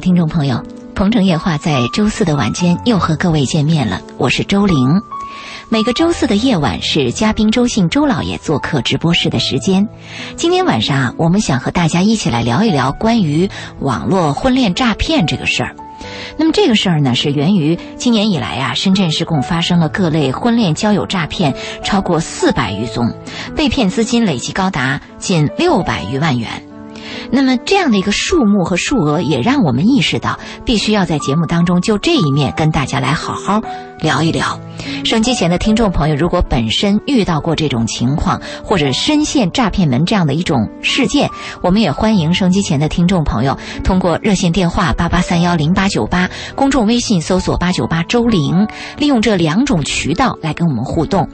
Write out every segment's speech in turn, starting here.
听众朋友，鹏城夜话在周四的晚间又和各位见面了，我是周玲。每个周四的夜晚是嘉宾周信周老爷做客直播室的时间。今天晚上啊，我们想和大家一起来聊一聊关于网络婚恋诈骗这个事儿。那么这个事儿呢，是源于今年以来啊，深圳市共发生了各类婚恋交友诈骗超过四百余宗，被骗资金累计高达近六百余万元。那么这样的一个数目和数额，也让我们意识到，必须要在节目当中就这一面跟大家来好好聊一聊。收机前的听众朋友，如果本身遇到过这种情况，或者深陷诈骗门这样的一种事件，我们也欢迎收机前的听众朋友通过热线电话八八三幺零八九八，公众微信搜索八九八周玲，利用这两种渠道来跟我们互动。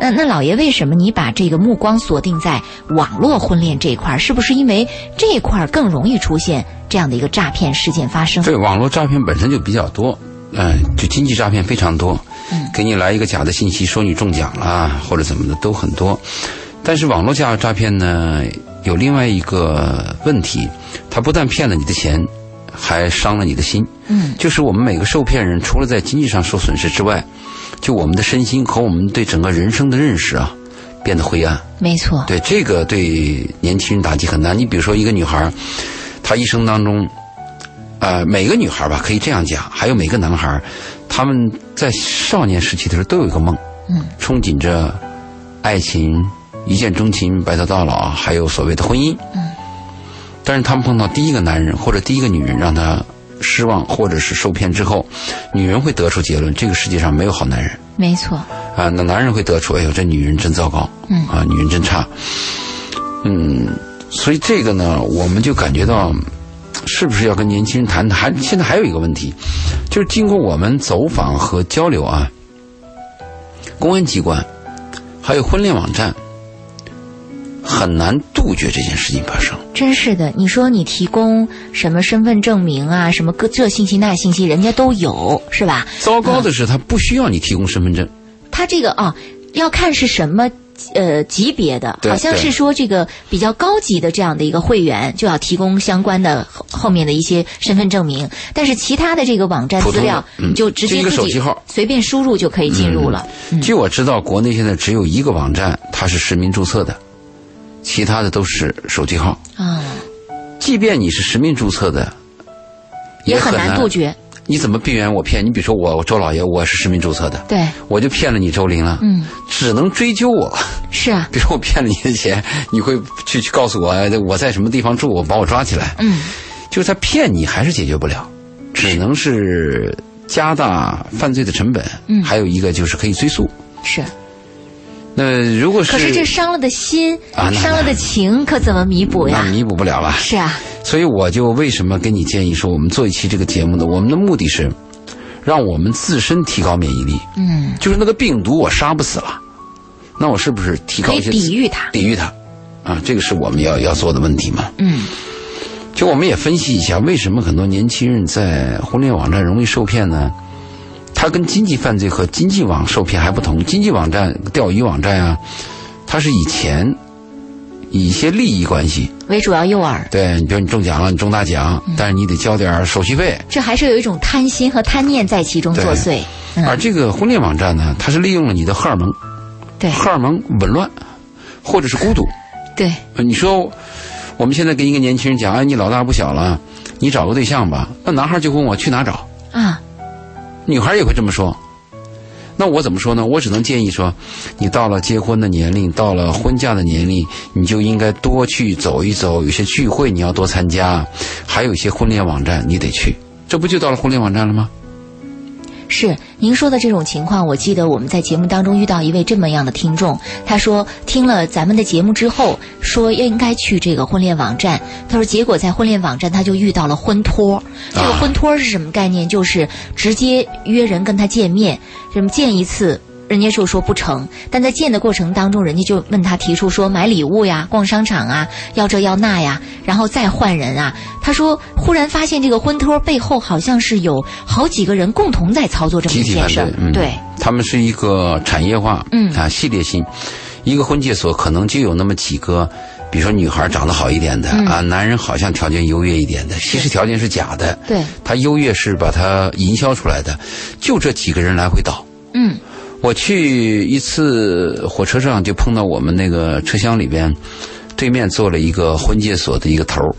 那那老爷，为什么你把这个目光锁定在网络婚恋这一块？是不是因为这一块更容易出现这样的一个诈骗事件发生？对，网络诈骗本身就比较多，嗯、就经济诈骗非常多。嗯给你来一个假的信息，说你中奖了或者怎么的都很多。但是网络假诈骗呢，有另外一个问题，它不但骗了你的钱，还伤了你的心。嗯，就是我们每个受骗人，除了在经济上受损失之外，就我们的身心和我们对整个人生的认识啊，变得灰暗。没错。对这个对年轻人打击很大。你比如说一个女孩儿，她一生当中，呃，每个女孩吧可以这样讲，还有每个男孩，他们在少年时期的时候都有一个梦，嗯，憧憬着爱情、一见钟情、白头到老，还有所谓的婚姻，嗯，但是他们碰到第一个男人或者第一个女人让他失望或者是受骗之后，女人会得出结论：这个世界上没有好男人。没错。啊，那男人会得出，哎呦，这女人真糟糕，嗯。啊，女人真差，嗯，所以这个呢，我们就感觉到，是不是要跟年轻人谈谈？还现在还有一个问题，就是经过我们走访和交流啊，公安机关还有婚恋网站，很难杜绝这件事情发生。真是的，你说你提供什么身份证明啊，什么各这信息那信息，人家都有，是吧？糟糕的是，他不需要你提供身份证，他这个啊，要看是什么。呃，级别的，好像是说这个比较高级的这样的一个会员，就要提供相关的后后面的一些身份证明。但是其他的这个网站资料，就直接自己随便输入就可以进入了。嗯据我知道，国内现在只有一个网站它是实名注册的，其他的都是手机号。啊、即便你是实名注册的，也很难难杜。绝。你怎么避免我骗？你比如说我，我周老爷，我是实名注册的，对，我就骗了你周玲了，嗯，只能追究我。是啊，比如说我骗了你的钱，你会去去告诉我我在什么地方住，我把我抓起来。嗯，就是他骗你还是解决不了，只能是加大犯罪的成本。嗯还有一个就是可以追溯。是。那如果是可是这伤了的心，啊那伤了的情，可怎么弥补呀？那弥补不了了。是啊，所以我就为什么跟你建议说，我们做一期这个节目呢？我们的目的是，让我们自身提高免疫力。嗯，就是那个病毒我杀不死了，那我是不是提高一些抵御它。抵御它？啊，这个是我们要要做的问题嘛。嗯，就我们也分析一下，为什么很多年轻人在婚恋网站容易受骗呢？它跟经济犯罪和经济网受骗还不同。经济网站、钓鱼网站啊，它是以钱、以一些利益关系。为主要诱饵，对你，比如你中奖了，你中大奖，嗯但是你得交点手续费。这还是有一种贪心和贪念在其中作祟。嗯，而这个婚恋网站呢，它是利用了你的荷尔蒙，对荷尔蒙紊乱，或者是孤独。对，呃你说，我们现在跟一个年轻人讲，哎，你老大不小了，你找个对象吧。那男孩就问我去哪找，啊，女孩也会这么说。那我怎么说呢？我只能建议说，你到了结婚的年龄，到了婚嫁的年龄，你就应该多去走一走，有些聚会你要多参加，还有一些婚恋网站你得去。这不就到了婚恋网站了吗？是您说的这种情况，我记得我们在节目当中遇到一位这么样的听众，他说听了咱们的节目之后，说应该去这个婚恋网站。他说结果在婚恋网站他就遇到了婚托。这个婚托是什么概念？就是直接约人跟他见面，什么见一次。人家就说不成，但在见的过程当中，人家就问他提出说买礼物呀、逛商场啊、要这要那呀，然后再换人啊。他说忽然发现这个婚托背后好像是有好几个人共同在操作这么一件事。嗯，对，他们是一个产业化，嗯。啊，系列性，一个婚介所可能就有那么几个比如说女孩长得好一点的、啊，男人好像条件优越一点的，其实条件是假的。对，他优越是把他营销出来的，就这几个人来回倒。嗯我去一次火车上就碰到我们那个车厢里边，对面坐了一个婚介所的一个头儿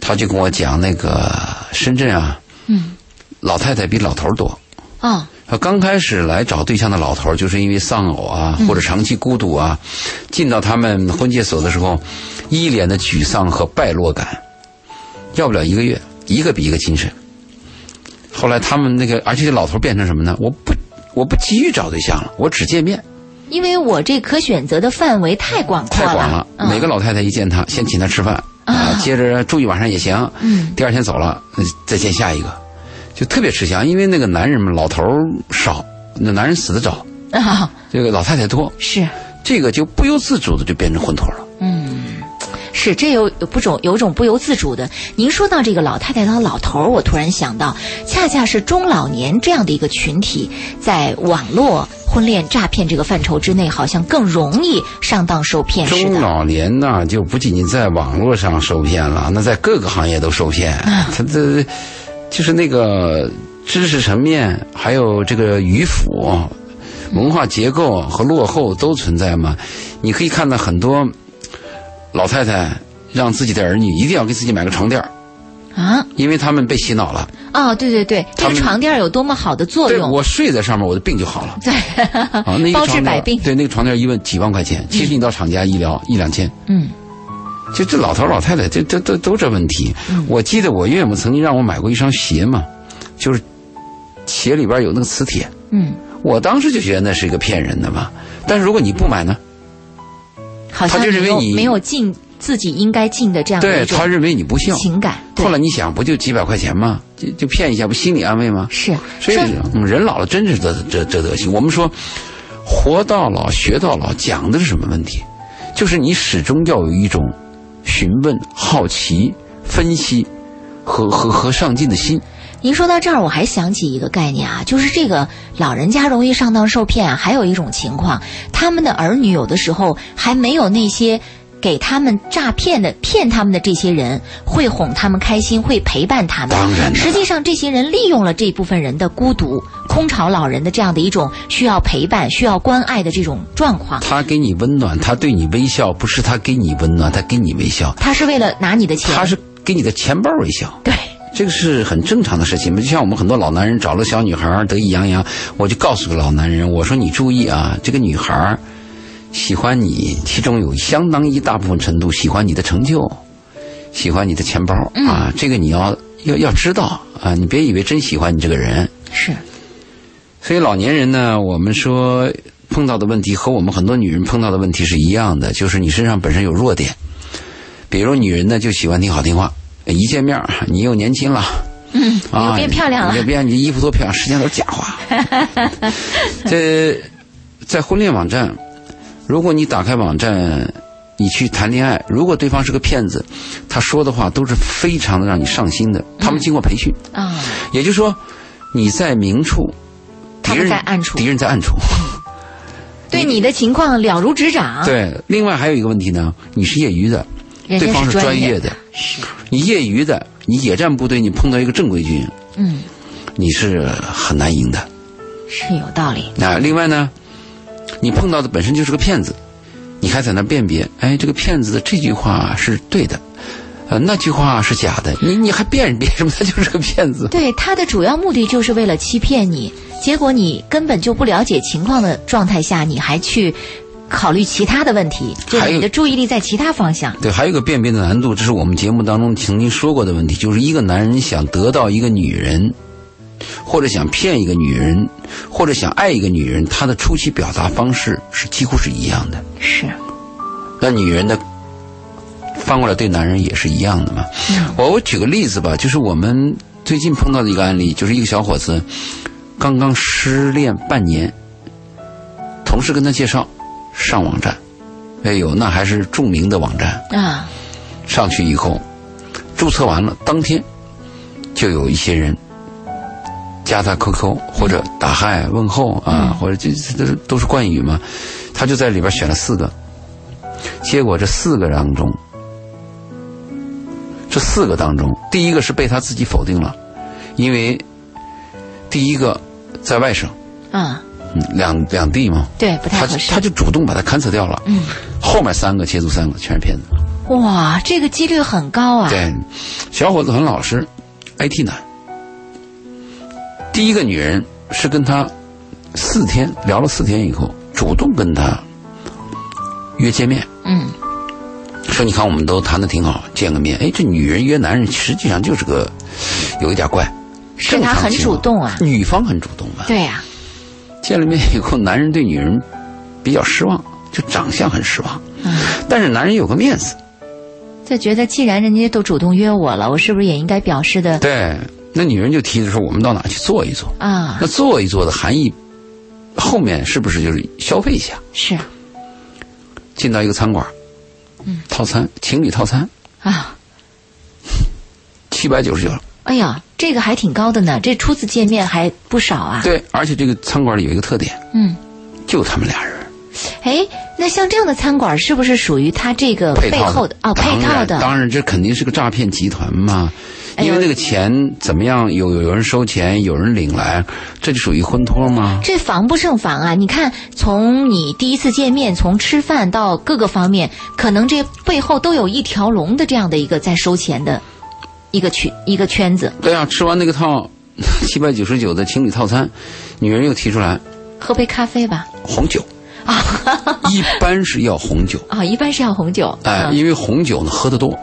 他就跟我讲那个深圳啊，嗯，老太太比老头儿多。哦，他刚开始来找对象的老头儿，就是因为丧偶啊，或者长期孤独啊，进到他们婚介所的时候，一脸的沮丧和败落感，要不了一个月，一个比一个精神。后来他们那个，而且这老头儿变成什么呢？我不，我不急于找对象了，我只见面，因为我这可选择的范围太广阔太广了。嗯、每个老太太一见他，先请他吃饭啊啊，接着住一晚上也行。嗯，第二天走了，呃再见下一个，就特别吃香。因为那个男人嘛老头儿少，那男人死的早，啊，这个老太太多，是，这个就不由自主的就变成混坨了。嗯。是，这有有不种有种不由自主的。您说到这个老太太和老头儿，我突然想到，恰恰是中老年这样的一个群体，在网络婚恋诈骗这个范畴之内，好像更容易上当受骗似的。中老年呢，就不仅仅在网络上受骗了，那在各个行业都受骗。啊他这就是那个知识层面，还有这个迂腐、文化结构和落后都存在嘛。你可以看到很多老太太让自己的儿女一定要给自己买个床垫儿啊，因为他们被洗脑了。哦，对对对，这个床垫儿有多么好的作用？对我睡在上面，我的病就好了。对，啊，那个包治百病。对，那个床垫儿一问几万块钱，其实你到厂家医疗一两千。嗯就这老头老太太，这这都都这问题。我记得我岳母曾经让我买过一双鞋嘛，就是鞋里边有那个磁铁，嗯，我当时就觉得那是一个骗人的嘛。但是如果你不买呢，好像他就认为你没有尽自己应该尽的这样的对他认为你不孝。情感。后来你想，不就几百块钱吗？就就骗一下，不心理安慰吗？是所以嗯人老了真是这这这德行。我们说，活到老学到老，讲的是什么问题？就是你始终要有一种询问、好奇、分析和和和上进的心。您说到这儿，我还想起一个概念啊，就是这个老人家容易上当受骗啊，还有一种情况，他们的儿女有的时候还没有那些给他们诈骗的、骗他们的这些人会哄他们开心，会陪伴他们。当然实际上这些人利用了这部分人的孤独、空巢老人的这样的一种需要陪伴、需要关爱的这种状况。他给你温暖，他对你微笑，不是他给你温暖，他给你微笑，他是为了拿你的钱，他是给你的钱包微笑。对，这个是很正常的事情。嘛，就像我们很多老男人找了小女孩得意洋洋，我就告诉个老男人，我说你注意啊，这个女孩喜欢你，其中有相当一大部分程度喜欢你的成就，喜欢你的钱包。啊，这个你要要要知道啊，你别以为真喜欢你这个人。是。所以老年人呢，我们说碰到的问题和我们很多女人碰到的问题是一样的，就是你身上本身有弱点，比如女人呢就喜欢听好听话，一见面你又年轻了。嗯，啊，又变漂亮了你，变你衣服多漂亮，实际上都是假话。这在婚恋网站，如果你打开网站，你去谈恋爱，如果对方是个骗子，他说的话都是非常的让你上心的。他们经过培训，啊，也就是说，你在明处，他敌人们在暗处敌人在暗处。对你的情况了如指掌。，对，另外还有一个问题呢，你是业余的，对方是专业的，是，你业余的，你野战部队，你碰到一个正规军，嗯，你是很难赢的。是有道理。那，另外呢，你碰到的本身就是个骗子，你还在那辨别，哎，这个骗子的这句话是对的，呃，那句话是假的，你你还辨别什么？他就是个骗子。对，他的主要目的就是为了欺骗你，结果你根本就不了解情况的状态下，你还去考虑其他的问题，就是你的注意力在其他方向。对，还有一个辨别的难度，这是我们节目当中曾经说过的问题，就是一个男人想得到一个女人，或者想骗一个女人，或者想爱一个女人，他的初期表达方式是几乎是一样的。是，那女人的翻过来对男人也是一样的嘛。我我举个例子吧，就是我们最近碰到的一个案例，就是一个小伙子刚刚失恋半年，同事跟他介绍上网站，哎呦，那还是著名的网站。啊，上去以后，注册完了，当天就有一些人加他 QQ 或者打嗨问候啊，或者这这都是都是冠语嘛，他就在里边选了四个，结果这四个当中，这四个当中，第一个是被他自己否定了，因为第一个在外省，啊，嗯，两两地嘛，对，不太他合适他。就主动把他勘测掉了。嗯，后面三个接触三个全是骗子。哇，这个几率很高啊。对，小伙子很老实，IT 男。第一个女人是跟他四天聊了四天以后，主动跟他约见面，嗯，说你看我们都谈的挺好，见个面。哎，这女人约男人实际上就是个有一点怪，是他很主动啊。女方很主动嘛。对呀、见了面以后，男人对女人比较失望，就长相很失望。嗯，但是男人有个面子，就觉得既然人家都主动约我了，我是不是也应该表示的对，那女人就提着说我们到哪去坐一坐。啊那？坐一坐的含义，后面是不是就是消费一下？是进到一个餐馆，嗯，套餐情侣套餐啊。七百九十九，哎呀，这个还挺高的呢，这初次见面还不少啊。对，而且这个餐馆里有一个特点，嗯，就他们俩人哎，那像这样的餐馆是不是属于他这个背后的啊配套的？当然这肯定是个诈骗集团嘛。因为那个钱怎么样？有有人收钱，有人领来，这就属于婚托吗？这防不胜防啊！你看，从你第一次见面，从吃饭到各个方面，可能这背后都有一条龙的这样的一个在收钱的一个圈一个圈子。对啊，吃完那个套七百九十九的情侣套餐，女人又提出来喝杯咖啡吧。红酒啊，一般是要红酒。啊、一般是要红酒。哎，啊因为红酒呢喝得多，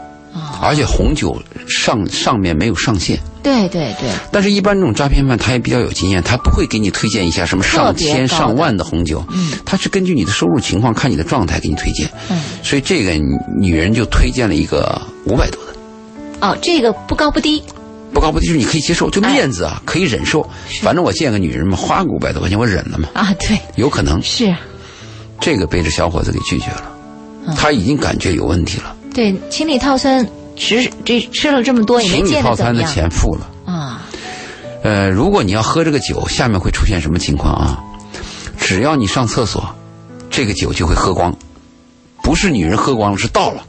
而且红酒上上面没有上限。对对对，但是，一般这种诈骗犯他也比较有经验，他不会给你推荐一下什么上千上万的红酒，嗯他是根据你的收入情况，看你的状态给你推荐。嗯，所以这个女人就推荐了一个五百多的，哦，这个不高不低。不高不低，就是你可以接受，就哎面子啊，可以忍受。反正我见个女人嘛，花个五百多块钱，我忍了嘛，啊，对，有可能是，这个被这小伙子给拒绝了，嗯他已经感觉有问题了。对，情侣套餐吃这吃了这么多也没情侣套餐的钱付了。啊。呃，如果你要喝这个酒，下面会出现什么情况啊？只要你上厕所，这个酒就会喝光，不是女人喝光了，是倒了。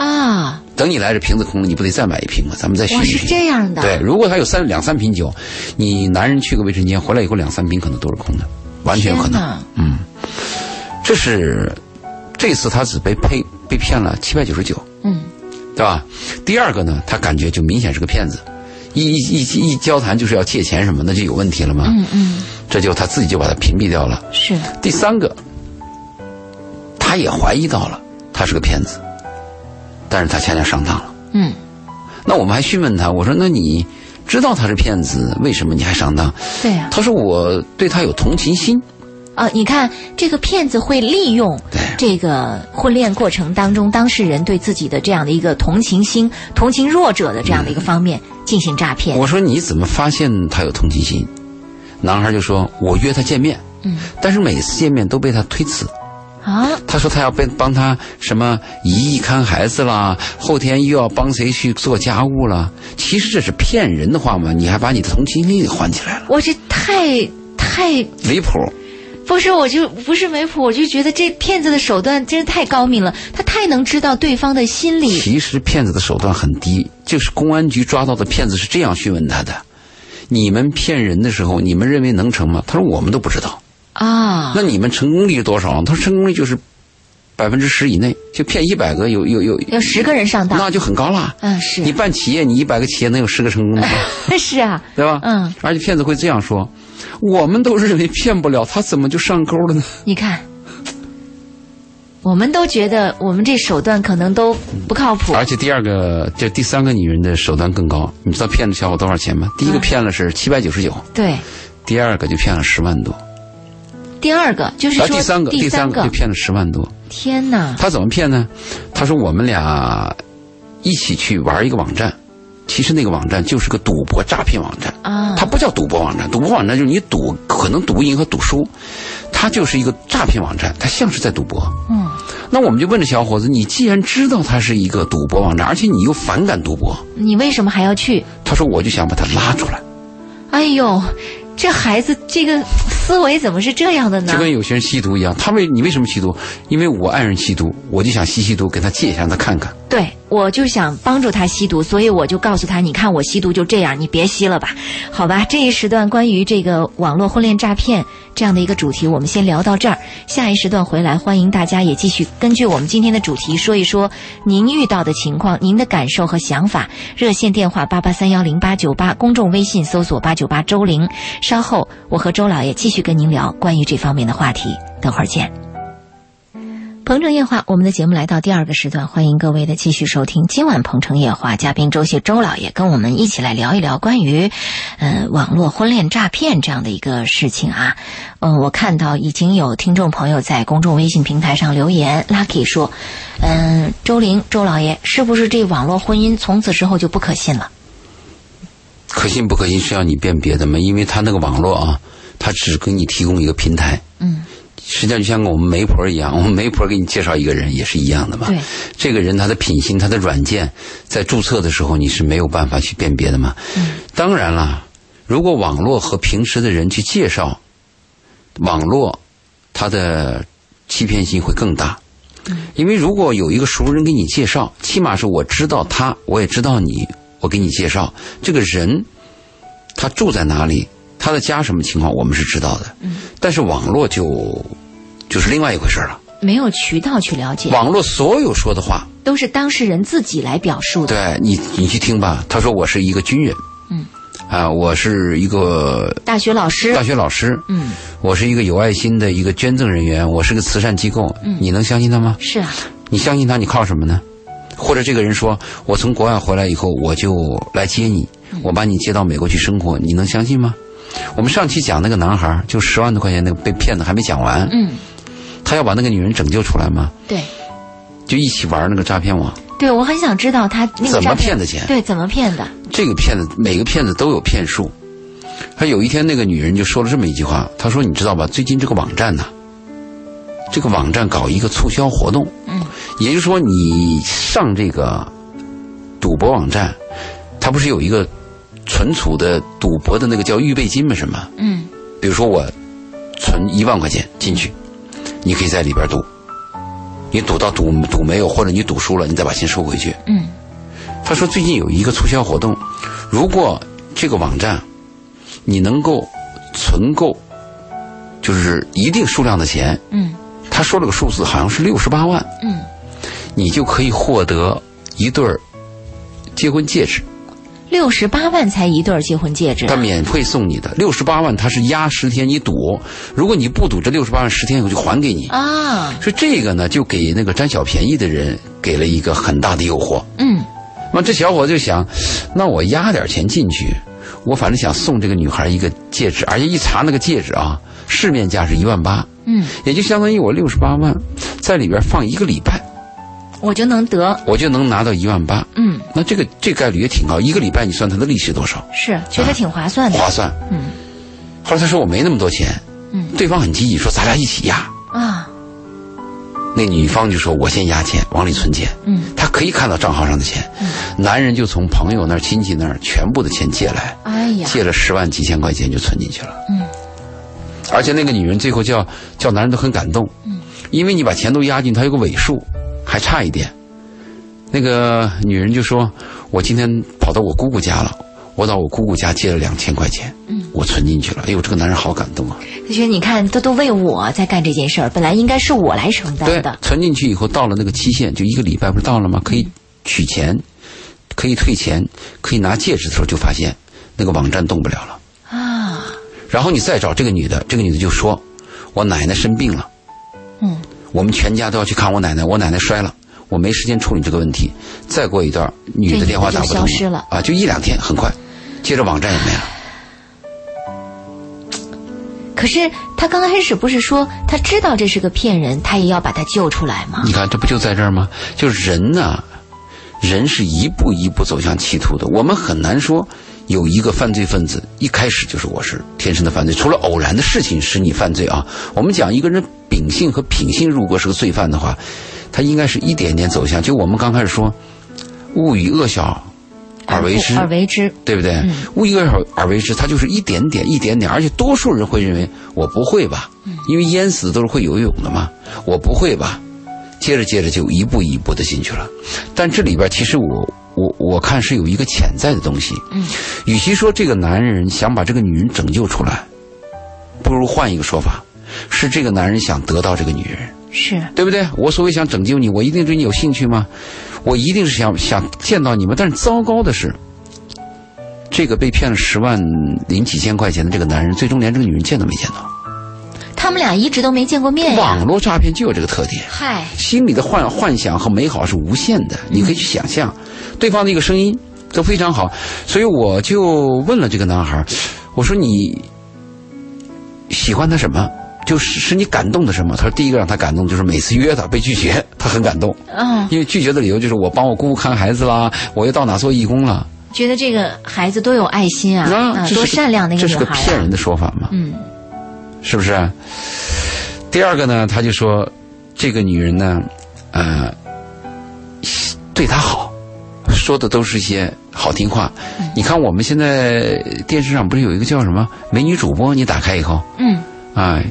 啊，等你来这瓶子空了，你不得再买一瓶吗？咱们再续一瓶。这样的。对，如果他有三两三瓶酒，你男人去个卫生间回来以后，两三瓶可能都是空的，完全有可能。嗯，这是这次他只被骗被骗了七百九十九，嗯，对吧？第二个呢，他感觉就明显是个骗子，一一一一交谈就是要借钱什么，那就有问题了嘛。嗯嗯，这就他自己就把他屏蔽掉了。是第三个，他也怀疑到了他是个骗子，但是他恰恰上当了。嗯，那我们还询问他，我说那你知道他是骗子，为什么你还上当？对呀、他说我对他有同情心。啊。你看这个骗子会利用对这个婚恋过程当中当事人对自己的这样的一个同情心、同情弱者的这样的一个方面进行诈骗。我说你怎么发现他有同情心？男孩就说我约他见面，嗯但是每次见面都被他推辞。啊，他说他要帮帮他什么姨姨看孩子啦，后天又要帮谁去做家务啦。其实这是骗人的话嘛，你还把你的同情心给唤起来了，我这太太离谱。不是，我就不是没谱，我就觉得这骗子的手段真是太高明了，他太能知道对方的心理。其实骗子的手段很低，就是公安局抓到的骗子是这样询问他的：你们骗人的时候，你们认为能成吗？他说我们都不知道。啊那你们成功率是多少？他说成功率就是百分之十以内，就骗一百个有有有，有十个人上当，那就很高了。嗯是你办企业，你一百个企业能有十个成功的吗？是啊，对吧？嗯，而且骗子会这样说：我们都认为骗不了，他怎么就上钩了呢？你看，我们都觉得我们这手段可能都不靠谱而且第二个，这第三个女人的手段更高。你知道骗了小伙多少钱吗？第一个嗯骗了是七百九十九，对。第二个就骗了十万多，第二个就是啊，说第三个，第三个被骗了十万多。天哪，他怎么骗呢？他说我们俩一起去玩一个网站，其实那个网站就是个赌博诈骗网站。啊它不叫赌博网站，赌博网站就是你赌可能赌赢和赌输，它就是一个诈骗网站，它像是在赌博。嗯，那我们就问这小伙子，你既然知道它是一个赌博网站，而且你又反感赌博，你为什么还要去？他说我就想把他拉出来。哎呦，这孩子这个思思维怎么是这样的呢就？跟有些人吸毒一样，他为你为什么吸毒？因为我爱人吸毒，我就想吸吸毒，给他戒一下，让他看看。对，我就想帮助他吸毒，所以我就告诉他：“你看我吸毒就这样，你别吸了吧。”好吧，这一时段关于这个网络婚恋诈骗这样的一个主题，我们先聊到这儿。下一时段回来，欢迎大家也继续根据我们今天的主题说一说您遇到的情况、您的感受和想法。热线电话八八三幺零八九八，公众微信搜索八九八周玲。稍后我和周老爷继续跟您聊关于这方面的话题，等会儿见。鹏城夜话，我们的节目来到第二个时段，欢迎各位的继续收听。今晚鹏城夜话，嘉宾周谢周老爷跟我们一起来聊一聊关于，呃，网络婚恋诈骗这样的一个事情啊。嗯、我看到已经有听众朋友在公众微信平台上留言，Lucky 说，嗯、周玲周老爷，是不是这网络婚姻从此之后就不可信了？可信不可信是要你辨别的嘛？因为他那个网络啊，他只给你提供一个平台。嗯，实际上就像我们媒婆一样，我们媒婆给你介绍一个人也是一样的嘛。对，这个人他的品行、他的软件，在注册的时候你是没有办法去辨别的嘛。嗯，当然了，如果网络和平时的人去介绍，网络它的欺骗性会更大。因为如果有一个熟人给你介绍，起码是我知道他，我也知道你，我给你介绍这个人，他住在哪里，他的家什么情况，我们是知道的。嗯，但是网络就就是另外一回事了。没有渠道去了解，网络所有说的话，都是当事人自己来表述的。对你，你去听吧。他说我是一个军人，嗯，啊，我是一个大学老师大，学老师，嗯，我是一个有爱心的一个捐赠人员，我是个慈善机构，嗯你能相信他吗？是啊，你相信他，你靠什么呢？或者这个人说，我从国外回来以后，我就来接你，我把你接到美国去生活，你能相信吗？我们上期讲那个男孩，就十万多块钱那个被骗的还没讲完，嗯，他要把那个女人拯救出来吗？对。就一起玩那个诈骗网，对，我很想知道他那个怎么骗骗的钱对，怎么骗的？这个骗子每个骗子都有骗术。他有一天，那个女人就说了这么一句话，她说：“你知道吧？最近这个网站呐，这个网站搞一个促销活动，嗯，也就是说，你上这个赌博网站，它不是有一个存储的赌博的那个叫预备金吗？什么？嗯比如说我存一万块钱进去，你可以在里边赌，你赌到赌赌没有，或者你赌输了，你再把钱收回去。嗯他说最近有一个促销活动，如果这个网站你能够存够，就是一定数量的钱，嗯他说了个数字，好像是六十八万，嗯，你就可以获得一对儿结婚戒指，六十八万才一对儿结婚戒指他，免费送你的。六十八万，他是压十天你赌，如果你不赌，这六十八万十天以后就还给你。啊，所以这个呢，就给那个占小便宜的人给了一个很大的诱惑。嗯那这小伙子就想，那我压点钱进去，我反正想送这个女孩一个戒指，而且一查那个戒指啊，市面价是一万八，嗯，也就相当于我六十八万，在里边放一个礼拜，我就能得，我就能拿到一万八。嗯，那这个这概率也挺高，一个礼拜你算它的利息多少？是觉得挺划算的，划算。嗯。后来他说我没那么多钱，嗯。对方很积极，说咱俩一起压。啊，那女方就说我先压钱，往里存钱。嗯。他可以看到账号上的钱，嗯。男人就从朋友那儿、亲戚那儿全部的钱借来，哎呀，借了十万几千块钱就存进去了。嗯，而且那个女人最后叫叫男人都很感动，嗯，因为你把钱都压进，他有个尾数，还差一点。那个女人就说：“我今天跑到我姑姑家了，我到我姑姑家借了两千块钱，嗯，我存进去了。哎呦，这个男人好感动啊！他觉得你看，他都为我在干这件事儿，本来应该是我来承担的，，存进去以后到了那个期限，就一个礼拜不是到了吗？可以取钱，可以退钱，可以拿戒指的时候，就发现那个网站动不了了。啊，然后你再找这个女的，这个女的就说：“我奶奶生病了，嗯我们全家都要去看我奶奶，我奶奶摔了，我没时间处理这个问题。”再过一段，女的电话打不通啊，就一两天，很快，接着网站也没了。可是他刚开始不是说他知道这是个骗人，他也要把他救出来吗？你看，这不就在这儿吗？就是人呐，人是一步一步走向歧途的。我们很难说有一个犯罪分子一开始就是我是天生的犯罪，除了偶然的事情使你犯罪啊。我们讲一个人秉性和品性，如果是个罪犯的话，他应该是一点点走向。就我们刚开始说，勿以恶小而为之，而为之，对不对？误一个而而为之，他就是一点点、一点点，而且多数人会认为我不会吧，因为淹死都是会游泳的嘛，我不会吧，接着接着就一步一步的进去了。但这里边其实我我我看是有一个潜在的东西，嗯，与其说这个男人想把这个女人拯救出来，不如换一个说法，是这个男人想得到这个女人。是对不对？我所谓想拯救你，我一定对你有兴趣吗？我一定是想想见到你吗。但是糟糕的是，这个被骗了十万零几千块钱的这个男人，最终连这个女人见都没见到。他们俩一直都没见过面呀。网络诈骗就有这个特点，嗨，心里的幻幻想和美好是无限的，你可以去想象，对方的一个声音都非常好，所以我就问了这个男孩，我说你喜欢他什么？就是使你感动的什么？他说第一个让他感动就是每次约他被拒绝，他很感动。嗯，因为拒绝的理由就是我帮我姑姑看孩子啦，我又到哪做义工了。觉得这个孩子多有爱心啊，啊，多善良的一个女孩。这是个骗人的说法嘛？嗯，是不是？第二个呢，他就说这个女人呢，呃，对他好，说的都是一些好听话。你看我们现在电视上不是有一个叫什么美女主播？你打开以后，嗯，哎。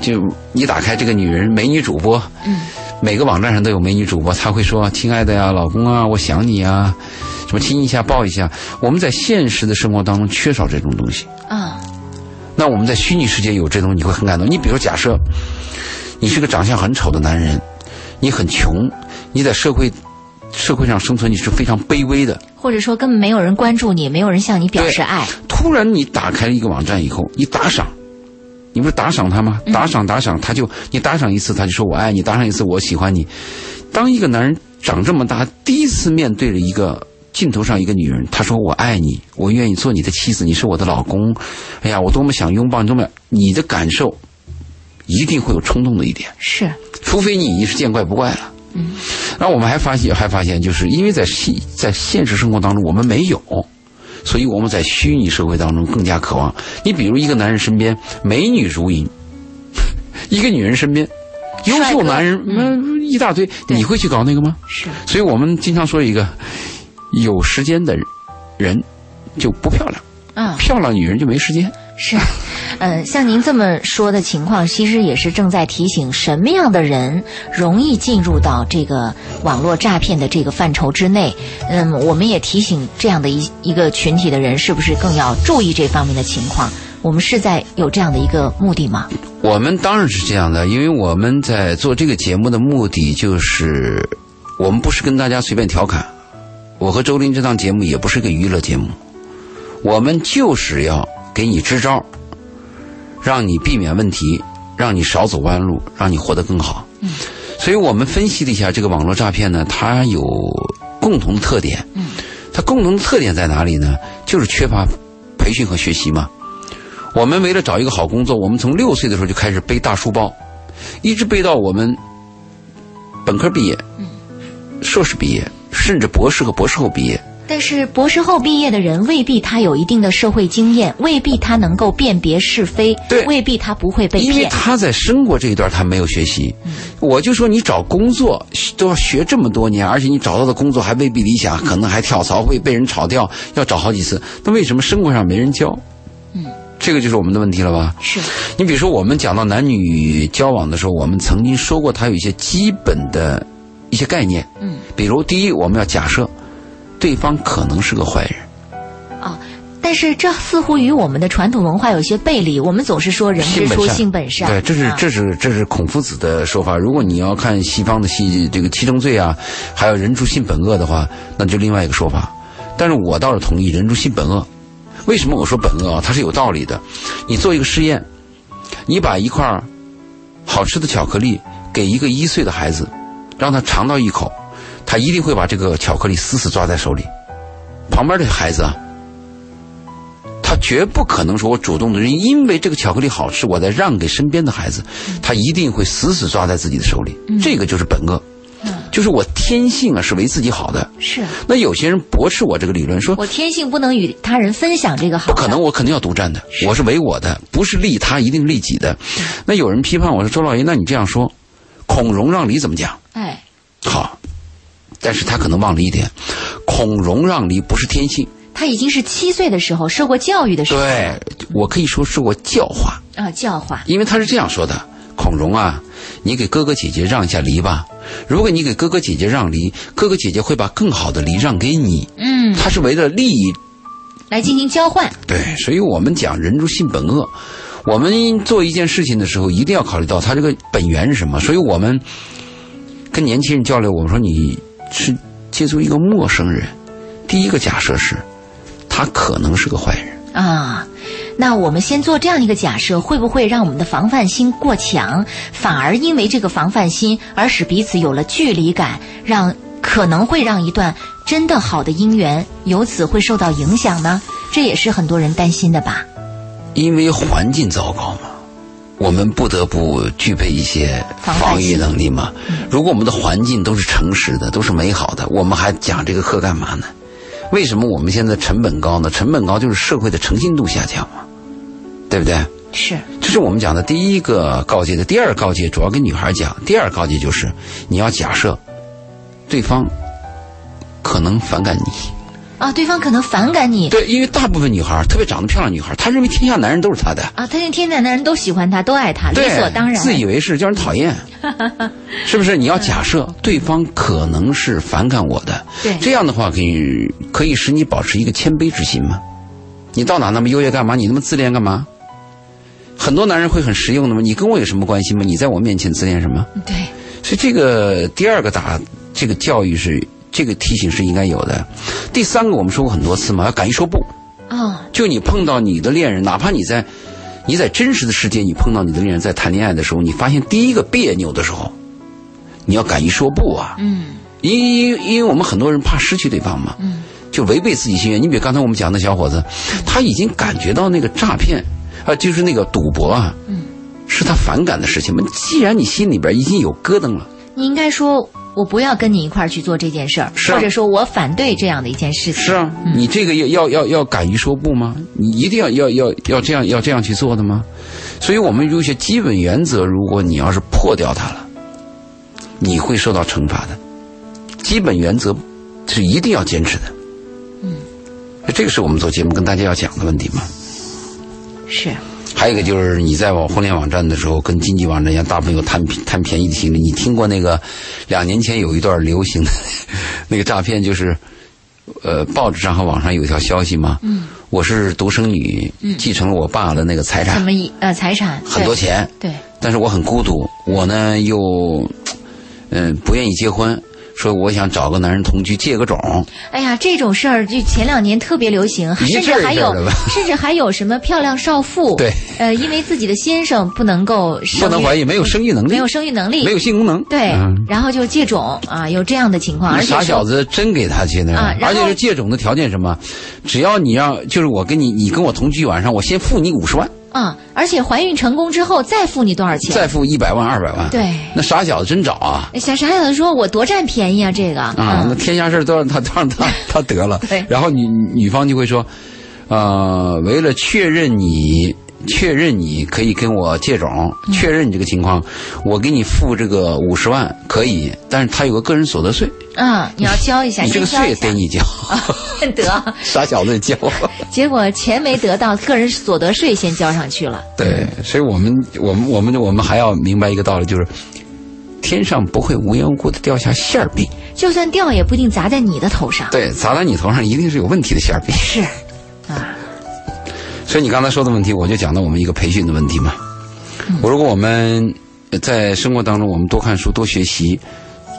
就你打开这个女人美女主播，嗯，每个网站上都有美女主播，她会说：“亲爱的呀，老公啊，我想你啊，什么亲一下抱一下。”我们在现实的生活当中缺少这种东西啊。那我们在虚拟世界有这种，你会很感动。你比如假设，你是个长相很丑的男人，你很穷，你在社会社会上生存你是非常卑微的，或者说根本没有人关注你，没有人向你表示爱。突然你打开了一个网站以后，你打赏。你不是打赏他吗？打赏打赏，他就你打赏一次，他就说我爱你；打赏一次，我喜欢你。当一个男人长这么大，第一次面对着一个镜头上一个女人，她说我爱你，我愿意做你的妻子，你是我的老公。哎呀，我多么想拥抱你，多么你的感受一定会有冲动的一点。是，除非你已经是见怪不怪了。嗯。然后我们还发现，还发现，就是因为在现在现实生活当中，我们没有。所以我们在虚拟社会当中更加渴望。你比如一个男人身边美女如云，一个女人身边优秀男人那一大堆，你会去搞那个吗？是。所以我们经常说一个有时间的人就不漂亮，嗯，漂亮女人就没时间。是。嗯，像您这么说的情况，其实也是正在提醒什么样的人容易进入到这个网络诈骗的这个范畴之内。嗯，我们也提醒这样的一一个群体的人，是不是更要注意这方面的情况？我们是在有这样的一个目的吗？我们当然是这样的，因为我们在做这个节目的目的就是，我们不是跟大家随便调侃。我和周林这档节目也不是个娱乐节目，我们就是要给你支招。让你避免问题，让你少走弯路，让你活得更好。嗯，所以我们分析了一下这个网络诈骗呢，它有共同的特点。嗯，它共同的特点在哪里呢？就是缺乏培训和学习嘛。我们为了找一个好工作，我们从六岁的时候就开始背大书包，一直背到我们本科毕业，硕士毕业，甚至博士和博士后毕业。但是博士后毕业的人未必他有一定的社会经验，未必他能够辨别是非，对，未必他不会被骗。因为他在生活这一段他没有学习。我就说你找工作都要学这么多年，而且你找到的工作还未必理想，可能还跳槽会被人炒掉，要找好几次。那为什么生活上没人教？嗯，这个就是我们的问题了吧？是。你比如说我们讲到男女交往的时候，我们曾经说过他有一些基本的一些概念。嗯，比如第一，我们要假设。对方可能是个坏人，啊，但是这似乎与我们的传统文化有些背离。我们总是说“人之初，性本善”，对，这是这是这是孔夫子的说法。如果你要看西方的戏，这个七宗罪啊，还有“人诛性本恶”的话，那就另外一个说法。但是我倒是同意“人诛性本恶”。为什么我说本恶啊？它是有道理的。你做一个实验，你把一块好吃的巧克力给一个一岁的孩子，让他尝到一口。他一定会把这个巧克力死死抓在手里，旁边的孩子啊，他绝不可能说我主动的，因为这个巧克力好吃，我再让给身边的孩子，他一定会死死抓在自己的手里。这个就是本恶，就是我天性啊是为自己好的。是。那有些人驳斥我这个理论，说我天性不能与他人分享这个好。不可能，我肯定要独占的。我是为我的，不是利他，一定利己的。那有人批判我说：“周老爷，那你这样说，孔融让梨怎么讲？”哎，好。但是他可能忘了一点，孔融让梨不是天性。他已经是七岁的时候受过教育的时候，对我可以说受过教化，啊，教化。因为他是这样说的：孔融啊，你给哥哥姐姐让一下梨吧。如果你给哥哥姐姐让梨，哥哥姐姐会把更好的梨让给你。嗯，他是为了利益来进行交换。对，所以我们讲人之性本恶，我们做一件事情的时候，一定要考虑到他这个本源是什么。所以我们跟年轻人交流，我们说你是接触一个陌生人，第一个假设是，他可能是个坏人。啊，那我们先做这样一个假设，会不会让我们的防范心过强，反而因为这个防范心而使彼此有了距离感，让可能会让一段真的好的姻缘由此会受到影响呢？这也是很多人担心的吧？因为环境糟糕嘛，我们不得不具备一些防御能力嘛。如果我们的环境都是诚实的，都是美好的，我们还讲这个课干嘛呢？为什么我们现在成本高呢？成本高就是社会的诚信度下降嘛，对不对？是，这是我们讲的第一个告诫的。第二个告诫主要跟女孩讲，第二个告诫就是你要假设对方可能反感你。啊，对方可能反感你对，因为大部分女孩，特别长得漂亮女孩，她认为天下男人都是她的。啊，她认为天下男人都喜欢她，都爱她，理，所当然。自以为是，叫人讨厌，是不是？你要假设对方可能是反感我的，对这样的话可以可以使你保持一个谦卑之心嘛。你到哪那么优越干嘛？你那么自恋干嘛？很多男人会很实用的嘛，你跟我有什么关系吗？你在我面前自恋什么？对，所以这个第二个打这个教育是这个提醒是应该有的。第三个我们说过很多次嘛，要敢于说不。哦，就你碰到你的恋人，哪怕你在你在真实的世界，你碰到你的恋人在谈恋爱的时候，你发现第一个别扭的时候，你要敢于说不啊。嗯因因因为我们很多人怕失去对方嘛，嗯，就违背自己心愿。你比如刚才我们讲的小伙子，他已经感觉到那个诈骗啊，就是那个赌博啊，嗯，是他反感的事情嘛。既然你心里边已经有咯噔了，你应该说，我不要跟你一块儿去做这件事儿，或者说我反对这样的一件事情。是啊，你这个要要要要敢于说不吗？你一定要要要要这样要这样去做的吗？所以我们有些基本原则，如果你要是破掉它了，你会受到惩罚的。基本原则是一定要坚持的。嗯，这个是我们做节目跟大家要讲的问题吗。是，还有一个就是你在网婚恋网站的时候，跟经济网站一样，大部分有贪贪便宜的心理。你听过那个两年前有一段流行的 那个诈骗，就是呃报纸上和网上有一条消息吗？嗯，我是独生女，继承了我爸的那个财产，什么一呃财产？很多钱，对，但是我很孤独，我呢又嗯、不愿意结婚，说我想找个男人同居，借个种。哎呀，这种事儿就前两年特别流行，甚至还有甚至还有什么漂亮少妇，对，呃，因为自己的先生不能够不能怀孕，没有生育能力，没有生育能力，没有性功能，对，嗯然后就借种啊，有这样的情况，而且傻小子真给他借呢，啊而且是借种的条件什么？只要你让，就是我跟你，你跟我同居一晚上，我先付你五十万，啊，而且怀孕成功之后再付你多少钱？再付一百万、二百万。对那傻小子真找啊！傻傻小子说：“我多占便宜啊，这个啊，那嗯天下事都让他都让他 他得了对。然后女女方就会说，呃，为了确认你。确认你可以跟我借种，嗯确认你这个情况，我给你付这个五十万可以，但是他有个个人所得税，嗯，你要交一下，你这个税得你交，得，傻小子也交。结果钱没得到，个人所得税先交上去了。对，所以我们我们我们我们还要明白一个道理，就是天上不会无缘无故的掉下馅儿饼，就算掉，也不一定砸在你的头上。对，砸在你头上一定是有问题的馅儿饼。是，啊，所以你刚才说的问题，我就讲到我们一个培训的问题嘛。我如果我们在生活当中，我们多看书、多学习、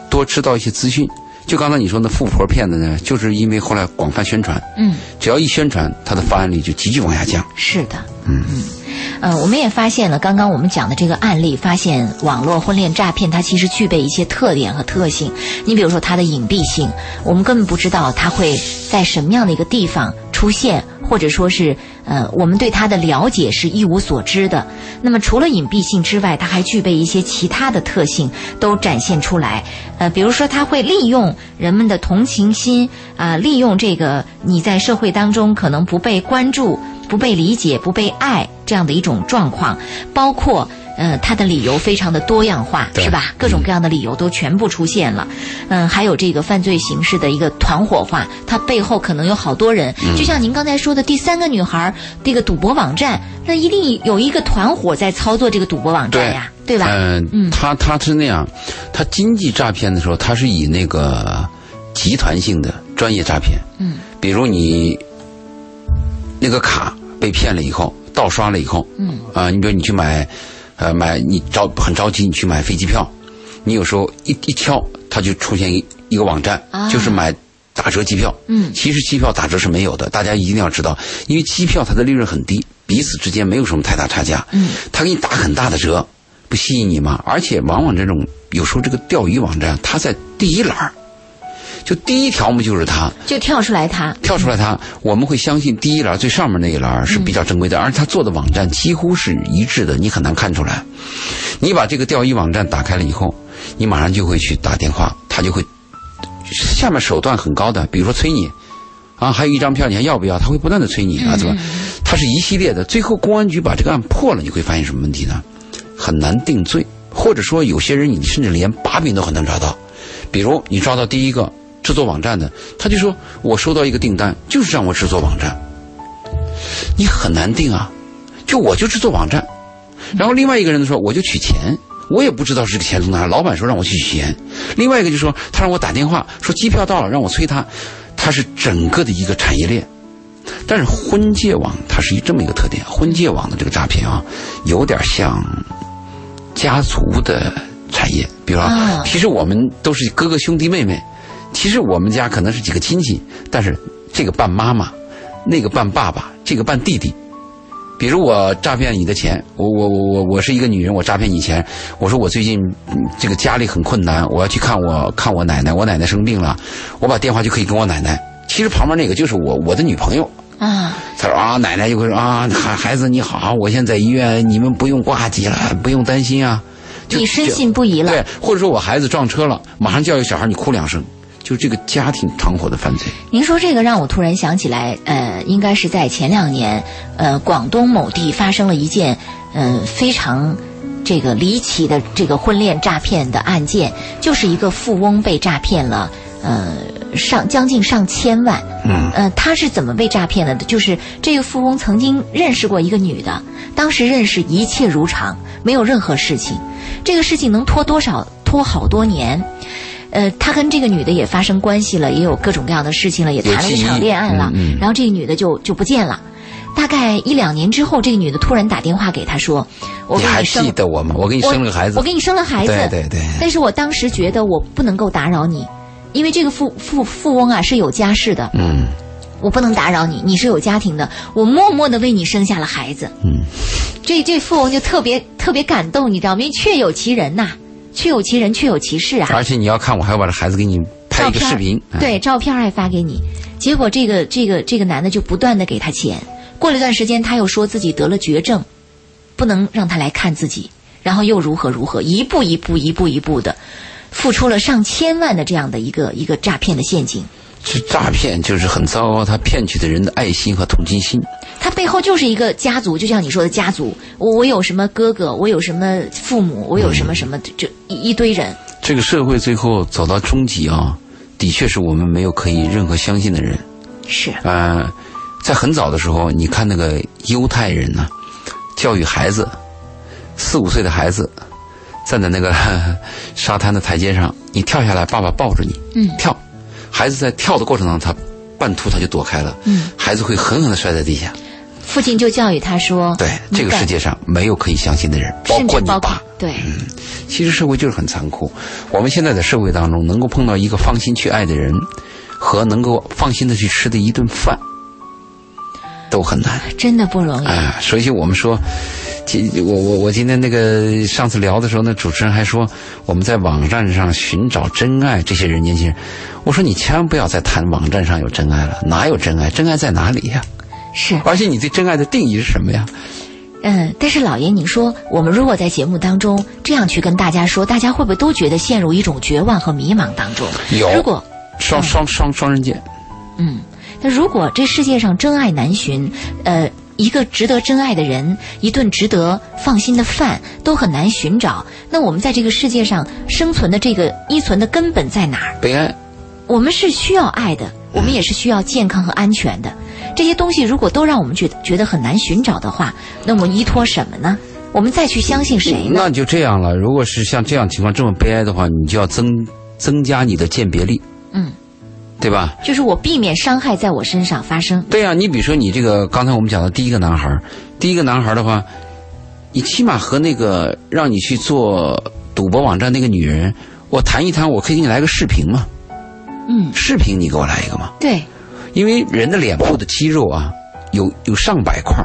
多知道一些资讯，就刚才你说那富婆骗子呢，就是因为后来广泛宣传，嗯，只要一宣传，它的发案率就急剧往下降。是的，嗯呃，我们也发现了，刚刚我们讲的这个案例，发现网络婚恋诈骗它其实具备一些特点和特性。你比如说它的隐蔽性，我们根本不知道它会在什么样的一个地方出现，或者说是呃，我们对他的了解是一无所知的。那么除了隐蔽性之外，他还具备一些其他的特性，都展现出来。呃，比如说他会利用人们的同情心啊、利用这个你在社会当中可能不被关注。不被理解、不被爱这样的一种状况，包括呃，他的理由非常的多样化，是吧？各种各样的理由都全部出现了。嗯，还有这个犯罪形式的一个团伙化，它背后可能有好多人。嗯就像您刚才说的，第三个女孩这个赌博网站，那一定有一个团伙在操作这个赌博网站呀，对吧？嗯、嗯他他是那样，他经济诈骗的时候，他是以那个集团性的专业诈骗。嗯，比如你那个卡被骗了以后，盗刷了以后，嗯啊、你比如你去买，呃，买你着很着急，你去买飞机票，你有时候一一挑，它就出现一一个网站，啊就是买打折机票。嗯其实机票打折是没有的，大家一定要知道，因为机票它的利润很低，彼此之间没有什么太大差价。嗯，他给你打很大的折，不吸引你吗？而且往往这种有时候这个钓鱼网站，它在第一栏儿就第一条目就是它。就跳出来他，跳出来它，我们会相信第一栏最上面那一栏是比较正规的，而他做的网站几乎是一致的，你很难看出来。你把这个钓鱼网站打开了以后，你马上就会去打电话，他就会下面手段很高的，比如说催你啊，还有一张票你还要不要？他会不断的催你啊，怎么？他是一系列的，最后公安局把这个案破了，你会发现什么问题呢？很难定罪，或者说有些人你甚至连把柄都很难抓到。比如你抓到第一个制作网站的，他就说我收到一个订单，就是让我制作网站，你很难定啊。就我就制作网站，然后另外一个人说我就取钱，我也不知道是个钱从哪来，老板说让我去取钱，另外一个就说他让我打电话说机票到了，让我催他，他是整个的一个产业链。但是婚介网它是一这么一个特点，婚介网的这个诈骗啊，有点像家族的产业。比如说，啊其实我们都是哥哥兄弟妹妹，其实我们家可能是几个亲戚，但是这个扮妈妈，那个扮爸爸，这个扮弟弟。比如我诈骗你的钱，我我我我我是一个女人，我诈骗你钱，我说我最近嗯这个家里很困难，我要去看我看我奶奶，我奶奶生病了，我把电话就可以跟我奶奶。其实旁边那个就是我我的女朋友，啊，他说啊，奶奶就会说啊，孩孩子你好，我现在在医院，你们不用挂机了，不用担心啊。就你深信不疑了。对，或者说我孩子撞车了，马上叫一个小孩，你哭两声，就这个家庭团伙的犯罪。您说这个让我突然想起来，呃，应该是在前两年，呃，广东某地发生了一件，呃，非常这个离奇的这个婚恋诈骗的案件，就是一个富翁被诈骗了，呃，上将近上千万。嗯，呃，他是怎么被诈骗的？就是这个富翁曾经认识过一个女的，当时认识一切如常，没有任何事情。这个事情能拖多少？拖好多年。呃，他跟这个女的也发生关系了，也有各种各样的事情了，也谈了一场恋爱了。嗯嗯然后这个女的就就不见了。大概一两年之后，这个女的突然打电话给他说：“我你还给你生记得我吗？我给你生了个孩子。我给你生了孩子。对对对但是我当时觉得我不能够打扰你，因为这个富富富翁啊是有家室的，嗯我不能打扰你，你是有家庭的，我默默的为你生下了孩子。嗯，这这富翁就特别特别感动，你知道吗？因为确有其人呐、确有其人，确有其事啊。而且你要看，我还要把这孩子给你拍一个视频。哎，对，照片还发给你。结果这个这个这个男的就不断的给他钱，过了一段时间，他又说自己得了绝症，不能让他来看自己，然后又如何如何，一步一步一步一步的，付出了上千万的这样的一个一个诈骗的陷阱。这诈骗就是很糟糕，他骗取的人的爱心和同情心。他背后就是一个家族，就像你说的家族。我我有什么哥哥，我有什么父母，我有什么什么，就一一堆人。这个社会最后走到终极啊，的确是我们没有可以任何相信的人。是，呃，在很早的时候，你看那个犹太人呢、教育孩子，四五岁的孩子站在那个 沙滩的台阶上，你跳下来，爸爸抱着你，嗯跳，孩子在跳的过程当中，他半途他就躲开了，嗯，孩子会狠狠的摔在地下。父亲就教育他说，对，这个世界上没有可以相信的人，包甚括你爸。对。其实社会就是很残酷。我们现在在社会当中，能够碰到一个放心去爱的人，和能够放心的去吃的一顿饭，都很难。真的不容易。啊，所以我们说，今我我我今天那个上次聊的时候，那主持人还说我们在网站上寻找真爱，这些人年轻人，我说你千万不要再谈网站上有真爱了，哪有真爱？真爱在哪里呀？是，而且你对真爱的定义是什么呀？嗯，但是老爷，您说我们如果在节目当中这样去跟大家说，大家会不会都觉得陷入一种绝望和迷茫当中？有如果双双双双刃剑，嗯，那如果这世界上真爱难寻，呃，一个值得真爱的人，一顿值得放心的饭都很难寻找。那我们在这个世界上生存的这个依存的根本在哪儿？悲哀。我们是需要爱的，我们也是需要健康和安全的。这些东西如果都让我们觉得觉得很难寻找的话，那我们依托什么呢？我们再去相信谁呢？那就这样了。如果是像这样情况这么悲哀的话，你就要增增加你的鉴别力，嗯，对吧？就是我避免伤害在我身上发生。对呀、你比如说你这个刚才我们讲的第一个男孩，第一个男孩的话，你起码和那个让你去做赌博网站那个女人，我谈一谈，我可以给你来个视频嘛？嗯，视频你给我来一个嘛？对，因为人的脸部的肌肉啊，有有上百块。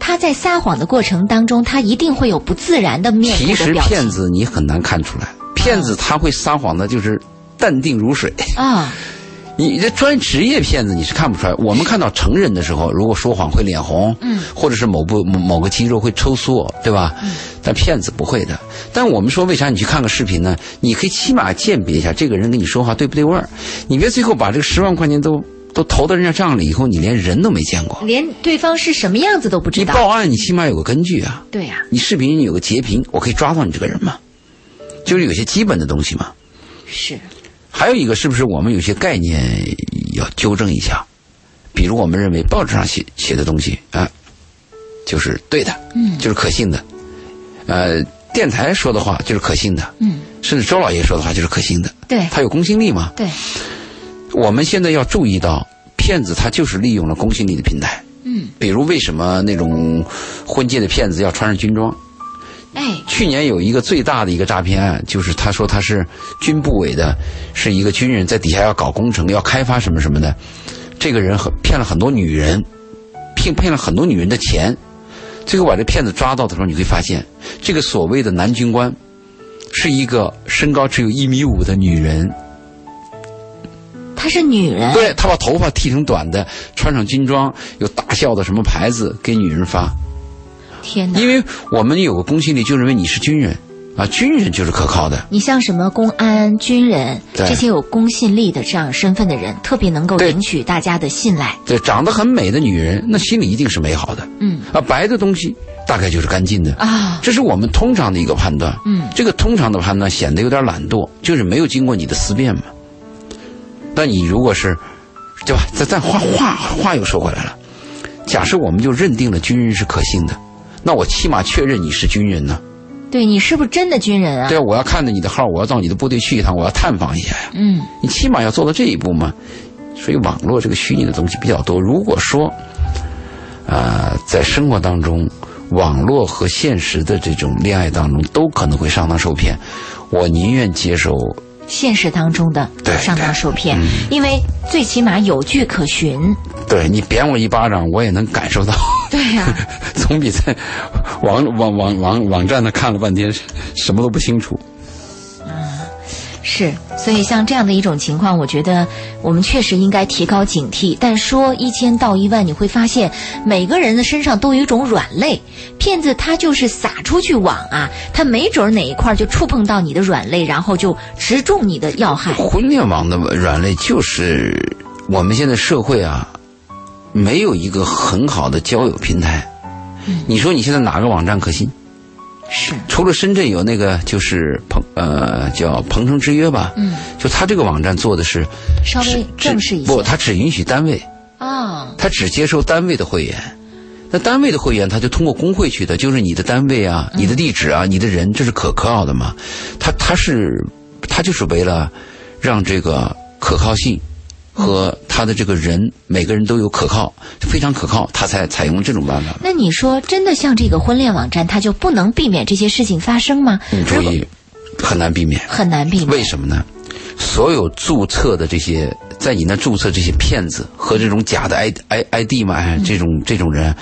他在撒谎的过程当中，他一定会有不自然的面部其实骗子你很难看出来，骗子他会撒谎的，就是淡定如水。啊。你这专职业骗子你是看不出来。我们看到成人的时候，如果说谎会脸红，嗯，或者是某部某某个肌肉会抽缩，对吧？嗯，但骗子不会的。但我们说为啥你去看个视频呢？你可以起码鉴别一下这个人跟你说话对不对味儿。你别最后把这个十万块钱都都投到人家账里以后，你连人都没见过。连对方是什么样子都不知道。你报案，你起码有个根据啊。对呀、你视频有个截屏，我可以抓到你这个人嘛？就是有些基本的东西嘛。是，还有一个，是不是我们有些概念要纠正一下？比如我们认为报纸上写写的东西啊，就是对的，嗯。就是可信的，呃，电台说的话就是可信的，嗯，甚至周老爷说的话就是可信的，对。他有公信力嘛？对，我们现在要注意到，骗子他就是利用了公信力的平台，嗯，比如为什么那种婚介的骗子要穿上军装？哎，去年有一个最大的一个诈骗案，就是他说他是军部委的，是一个军人，在底下要搞工程、要开发什么什么的。这个人很骗了很多女人，骗骗了很多女人的钱。最后把这骗子抓到的时候，你会发现，这个所谓的男军官，是一个身高只有一米五的女人。她是女人，对她把头发剃成短的，穿上军装，有大笑的什么牌子给女人发。天哪！因为我们有个公信力，就认为你是军人啊，军人就是可靠的。你像什么公安、军人对这些有公信力的这样身份的人，特别能够对赢取大家的信赖。对，长得很美的女人，那心里一定是美好的。嗯啊，白的东西大概就是干净的。啊，这是我们通常的一个判断。嗯，这个通常的判断显得有点懒惰，就是没有经过你的思辨嘛。但你如果是，对吧？再再话话话又说回来了，假设我们就认定了军人是可信的，那我起码确认你是军人呢。对你是不是真的军人啊？对啊，我要看着你的号，我要到你的部队去一趟，我要探访一下呀。嗯，你起码要做到这一步嘛。所以网络这个虚拟的东西比较多。如果说，啊、在生活当中，网络和现实的这种恋爱当中都可能会上当受骗，我宁愿接受。现实当中的对上当受骗对，因为最起码有据可循。对你扁我一巴掌，我也能感受到，对呀、总比在网网网网网站那看了半天什么都不清楚。是，所以像这样的一种情况，我觉得我们确实应该提高警惕。但说一千道一万，你会发现每个人的身上都有一种软肋，骗子他就是撒出去网啊，他没准儿哪一块儿就触碰到你的软肋，然后就直中你的要害。婚恋网的软肋就是我们现在社会啊，没有一个很好的交友平台。你说你现在哪个网站可信？是，除了深圳有那个就是鹏呃叫鹏程之约吧，嗯，就他这个网站做的是稍微正式一些不，他只允许单位，啊、他只接收单位的会员。那单位的会员，他就通过工会去的，就是你的单位啊、你的地址啊、你的人，这是可可靠的嘛？他他是他就是为了让这个可靠性和他的这个人每个人都有可靠，非常可靠，他才采用这种办法。那你说真的像这个婚恋网站，它就不能避免这些事情发生吗？你注意，很难避免。很难避免。为什么呢？所有注册的这些，在你那注册这些骗子和这种假的 i i i d 嘛，哎，这种这种人，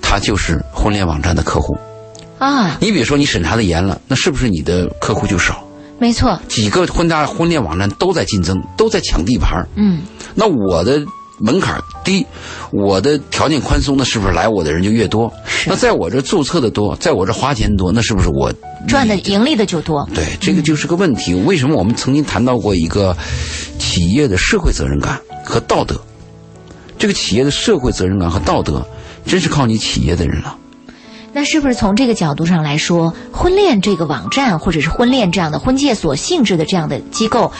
他就是婚恋网站的客户。啊？你比如说你审查的严了，那是不是你的客户就少？没错，几个婚家婚恋网站都在竞争，都在抢地盘儿嗯，那我的门槛低，我的条件宽松，那是不是来我的人就越多？那在我这注册的多，在我这花钱多，那是不是我赚的盈利的就多。对，这个就是个问题。为什么我们曾经谈到过一个企业的社会责任感和道德？这个企业的社会责任感和道德，真是靠你企业的人了。那是不是从这个角度上来说，婚恋这个网站或者是婚恋这样的婚介所性质的这样的机构，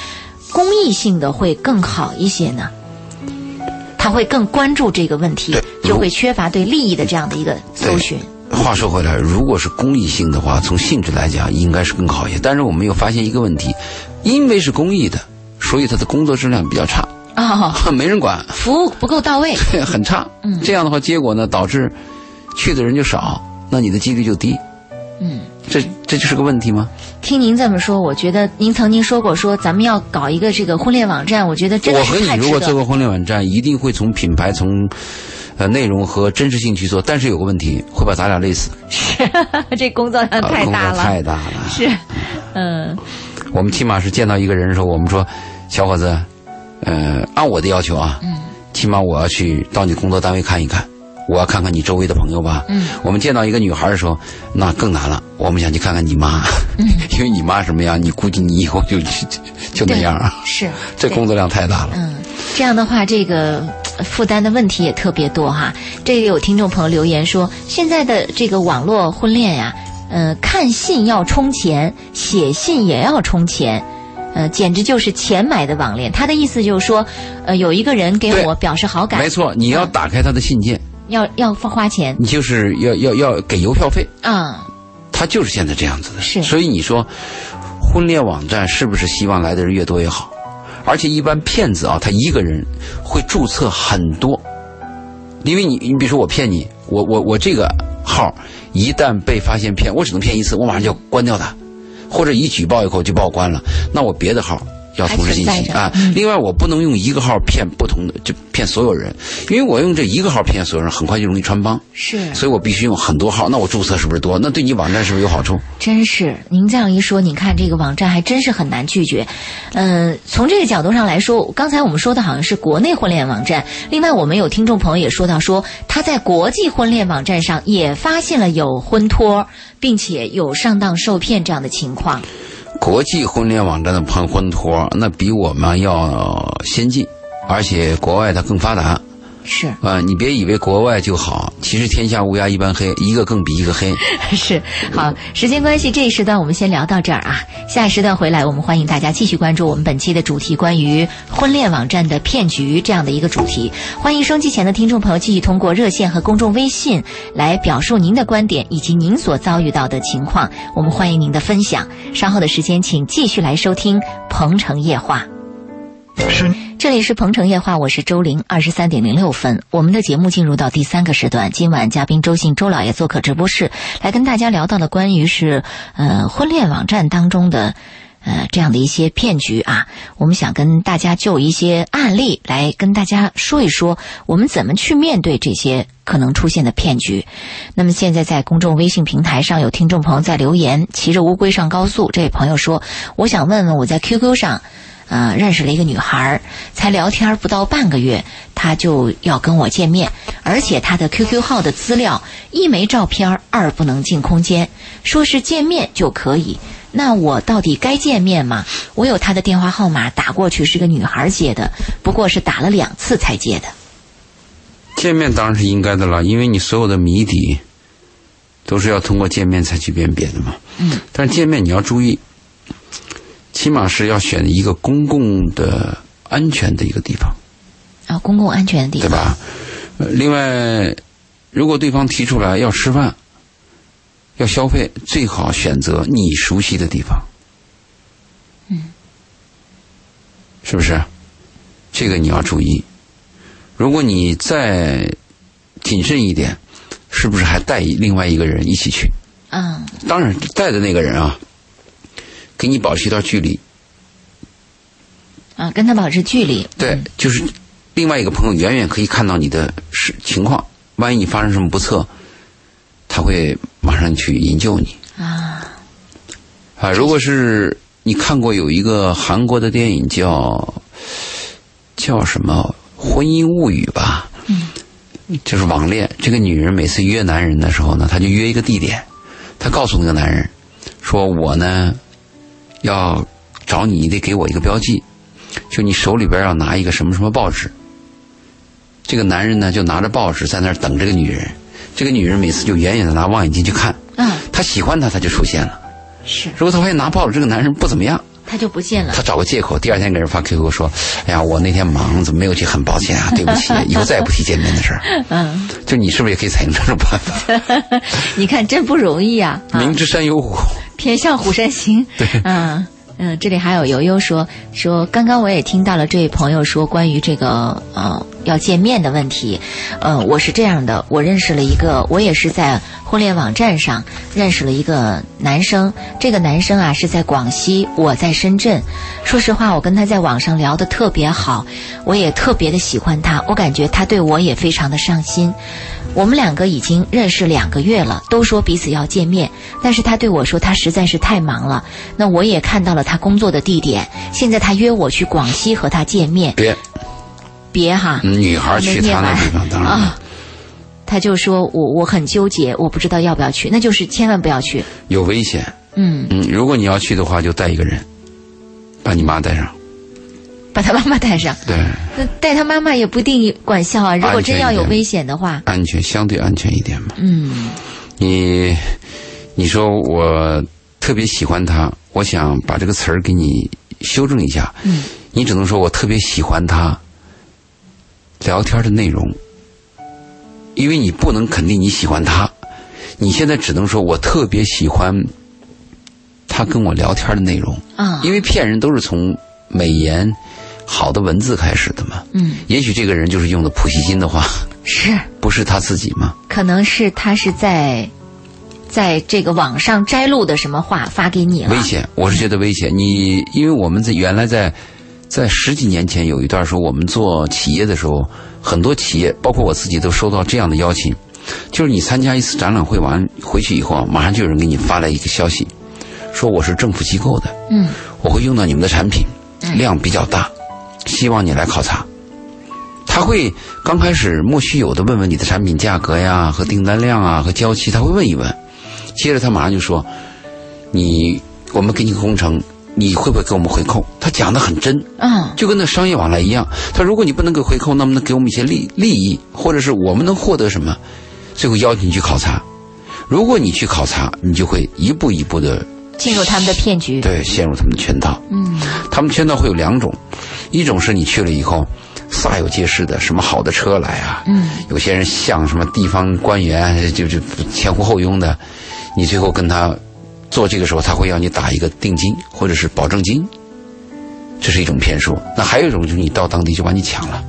公益性的会更好一些呢？他会更关注这个问题，就会缺乏对利益的这样的一个搜寻。话说回来，如果是公益性的话，从性质来讲应该是更好一些。但是我们又发现一个问题，因为是公益的，所以他的工作质量比较差，哦，没人管，服务不够到位。很差。嗯这样的话，结果呢，导致去的人就少，那你的几率就低。嗯，这这就是个问题吗？听您这么说，我觉得您曾经说过，说咱们要搞一个这个婚恋网站，我觉得真的我和你如果做。个婚恋网站，一定会从品牌、从呃内容和真实性去做，但是有个问题，会把咱俩累死，这工作量太大了，太大了。是，嗯我们起码是见到一个人的时候，我们说，小伙子，呃，按我的要求啊，嗯起码我要去到你工作单位看一看，我要看看你周围的朋友吧。嗯，我们见到一个女孩的时候，那更难了，我们想去看看你妈，嗯 因为你妈什么样，你估计你以后就 就就那样啊。是，这工作量太大了。嗯，这样的话，这个呃负担的问题也特别多哈。这个有听众朋友留言说，现在的这个网络婚恋呀，呃，看信要充钱，写信也要充钱。呃，简直就是钱买的网恋。他的意思就是说，呃，有一个人给我表示好感，没错，你要打开他的信件，要要花钱你就是要要要给邮票费，啊、他就是现在这样子的。是所以你说，婚恋网站是不是希望来的人越多越好？而且一般骗子啊，他一个人会注册很多，因为你你比如说我骗你，我我我这个号一旦被发现骗，我只能骗一次，我马上就要关掉它，或者一举报以后就把我关了，那我别的号。要同时进行啊！嗯另外，我不能用一个号骗不同的，就骗所有人，因为我用这一个号骗所有人，很快就容易穿帮。是，所以我必须用很多号，那我注册是不是多？那对你网站是不是有好处？真是，您这样一说，你看这个网站还真是很难拒绝。嗯、从这个角度上来说，刚才我们说的好像是国内婚恋网站，另外我们有听众朋友也说到说，他在国际婚恋网站上也发现了有婚托，并且有上当受骗这样的情况。国际婚恋网站的捧婚托，那比我们要先进，而且国外它更发达。是啊、你别以为国外就好，其实天下乌鸦一般黑，一个更比一个黑。是，好，时间关系，这一时段我们先聊到这儿啊。下一时段回来，我们欢迎大家继续关注我们本期的主题，关于婚恋网站的骗局这样的一个主题。欢迎收机前的听众朋友继续通过热线和公众微信来表述您的观点以及您所遭遇到的情况，我们欢迎您的分享。稍后的时间，请继续来收听《鹏城夜话》。是这里是鹏城夜话，我是周玲，二十三点零六分，我们的节目进入到第三个时段。今晚嘉宾周信周老爷做客直播室，来跟大家聊到的关于是呃婚恋网站当中的呃这样的一些骗局啊。我们想跟大家就一些案例来跟大家说一说，我们怎么去面对这些可能出现的骗局。那么现在在公众微信平台上有听众朋友在留言，骑着乌龟上高速，这位朋友说，我想问问我在 QQ 上。呃，认识了一个女孩儿，才聊天不到半个月，她就要跟我见面，而且她的 QQ 号的资料一没照片，二不能进空间，说是见面就可以。那我到底该见面吗？我有她的电话号码，打过去是个女孩接的，不过是打了两次才接的。见面当然是应该的了，因为你所有的谜底都是要通过见面才去辨别的嘛。嗯。但是见面你要注意，起码是要选一个公共的、安全的一个地方。啊，公共安全的地方，对吧？呃，另外，如果对方提出来要吃饭、要消费，最好选择你熟悉的地方。嗯，是不是？这个你要注意。如果你再谨慎一点，是不是还带另外一个人一起去？嗯，当然，带的那个人啊，给你保持一段距离。啊，跟他保持距离，对，就是另外一个朋友远远可以看到你的是情况，万一你发生什么不测，他会马上去营救你啊，啊。如果是你看过有一个韩国的电影叫叫什么《婚姻物语》吧，嗯，就是网恋。这个女人每次约男人的时候呢，她就约一个地点，她告诉那个男人说：“我呢要找你，你得给我一个标记。”就你手里边要拿一个什么什么报纸，这个男人呢就拿着报纸在那儿等这个女人，这个女人每次就远远的拿望远镜去看，嗯，他喜欢他，他就出现了。是，如果他发现拿报纸这个男人不怎么样，他就不见了他。找个借口，第二天给人发 QQ 说：“哎呀，我那天忙，怎么没有去？很抱歉啊，对不起，以后再也不提见面的事儿。嗯，”就你是不是也可以采用这种办法？你看真不容易啊！啊明知山有虎，偏向虎山行。对嗯嗯，这里还有悠悠说说，刚刚我也听到了这位朋友说关于这个呃要见面的问题，呃，我是这样的，我认识了一个，我也是在婚恋网站上认识了一个男生，这个男生啊是在广西，我在深圳。说实话，我跟他在网上聊得特别好，我也特别的喜欢他，我感觉他对我也非常的上心。我们两个已经认识两个月了，都说彼此要见面，但是他对我说他实在是太忙了。那我也看到了他工作的地点，现在他约我去广西和他见面，别别哈，嗯女孩去他那地方，当然啊。他就说我我很纠结，我不知道要不要去，那就是千万不要去。有危险。嗯，嗯，如果你要去的话，就带一个人，把你妈带上。把他妈妈带上，对，那带他妈妈也不一定管效啊。如果真要有危险的话，安全相对安全一点嘛。嗯你你说我特别喜欢他，我想把这个词儿给你修正一下。嗯，你只能说我特别喜欢他聊天的内容，因为你不能肯定你喜欢他，你现在只能说我特别喜欢他跟我聊天的内容，啊，因为骗人都是从美言、好的文字开始的嘛。嗯。也许这个人就是用的普希金的话，是，不是他自己吗？可能是他是在在这个网上摘录的什么话发给你了。危，险，我是觉得危险。你因为我们在原来在在十几年前有一段时候，我们做企业的时候，很多企业，包括我自己，都收到这样的邀请，就是你参加一次展览会完回去以后啊，马上就有人给你发来一个消息，说我是政府机构的，嗯。我会用到你们的产品，量比较大，希望你来考察。他会刚开始莫须有的问问你的产品价格呀和订单量啊和交期，他会问一问，接着他马上就说，你我们给你个工程，你会不会给我们回扣？他讲的很真，嗯就跟那商业往来一样。他如果你不能给回扣，能不能给我们一些利利益，或者是我们能获得什么，最后邀请你去考察。如果你去考察，你就会一步一步的进入他们的骗局，对陷入他们的圈套。嗯他们圈套会有两种，一种是你去了以后，煞有介事的，什么好的车来啊，嗯有些人像什么地方官员，就就前呼后拥的，你最后跟他做这个时候，他会要你打一个定金或者是保证金，这是一种骗术。那还有一种就是你到当地就把你抢了，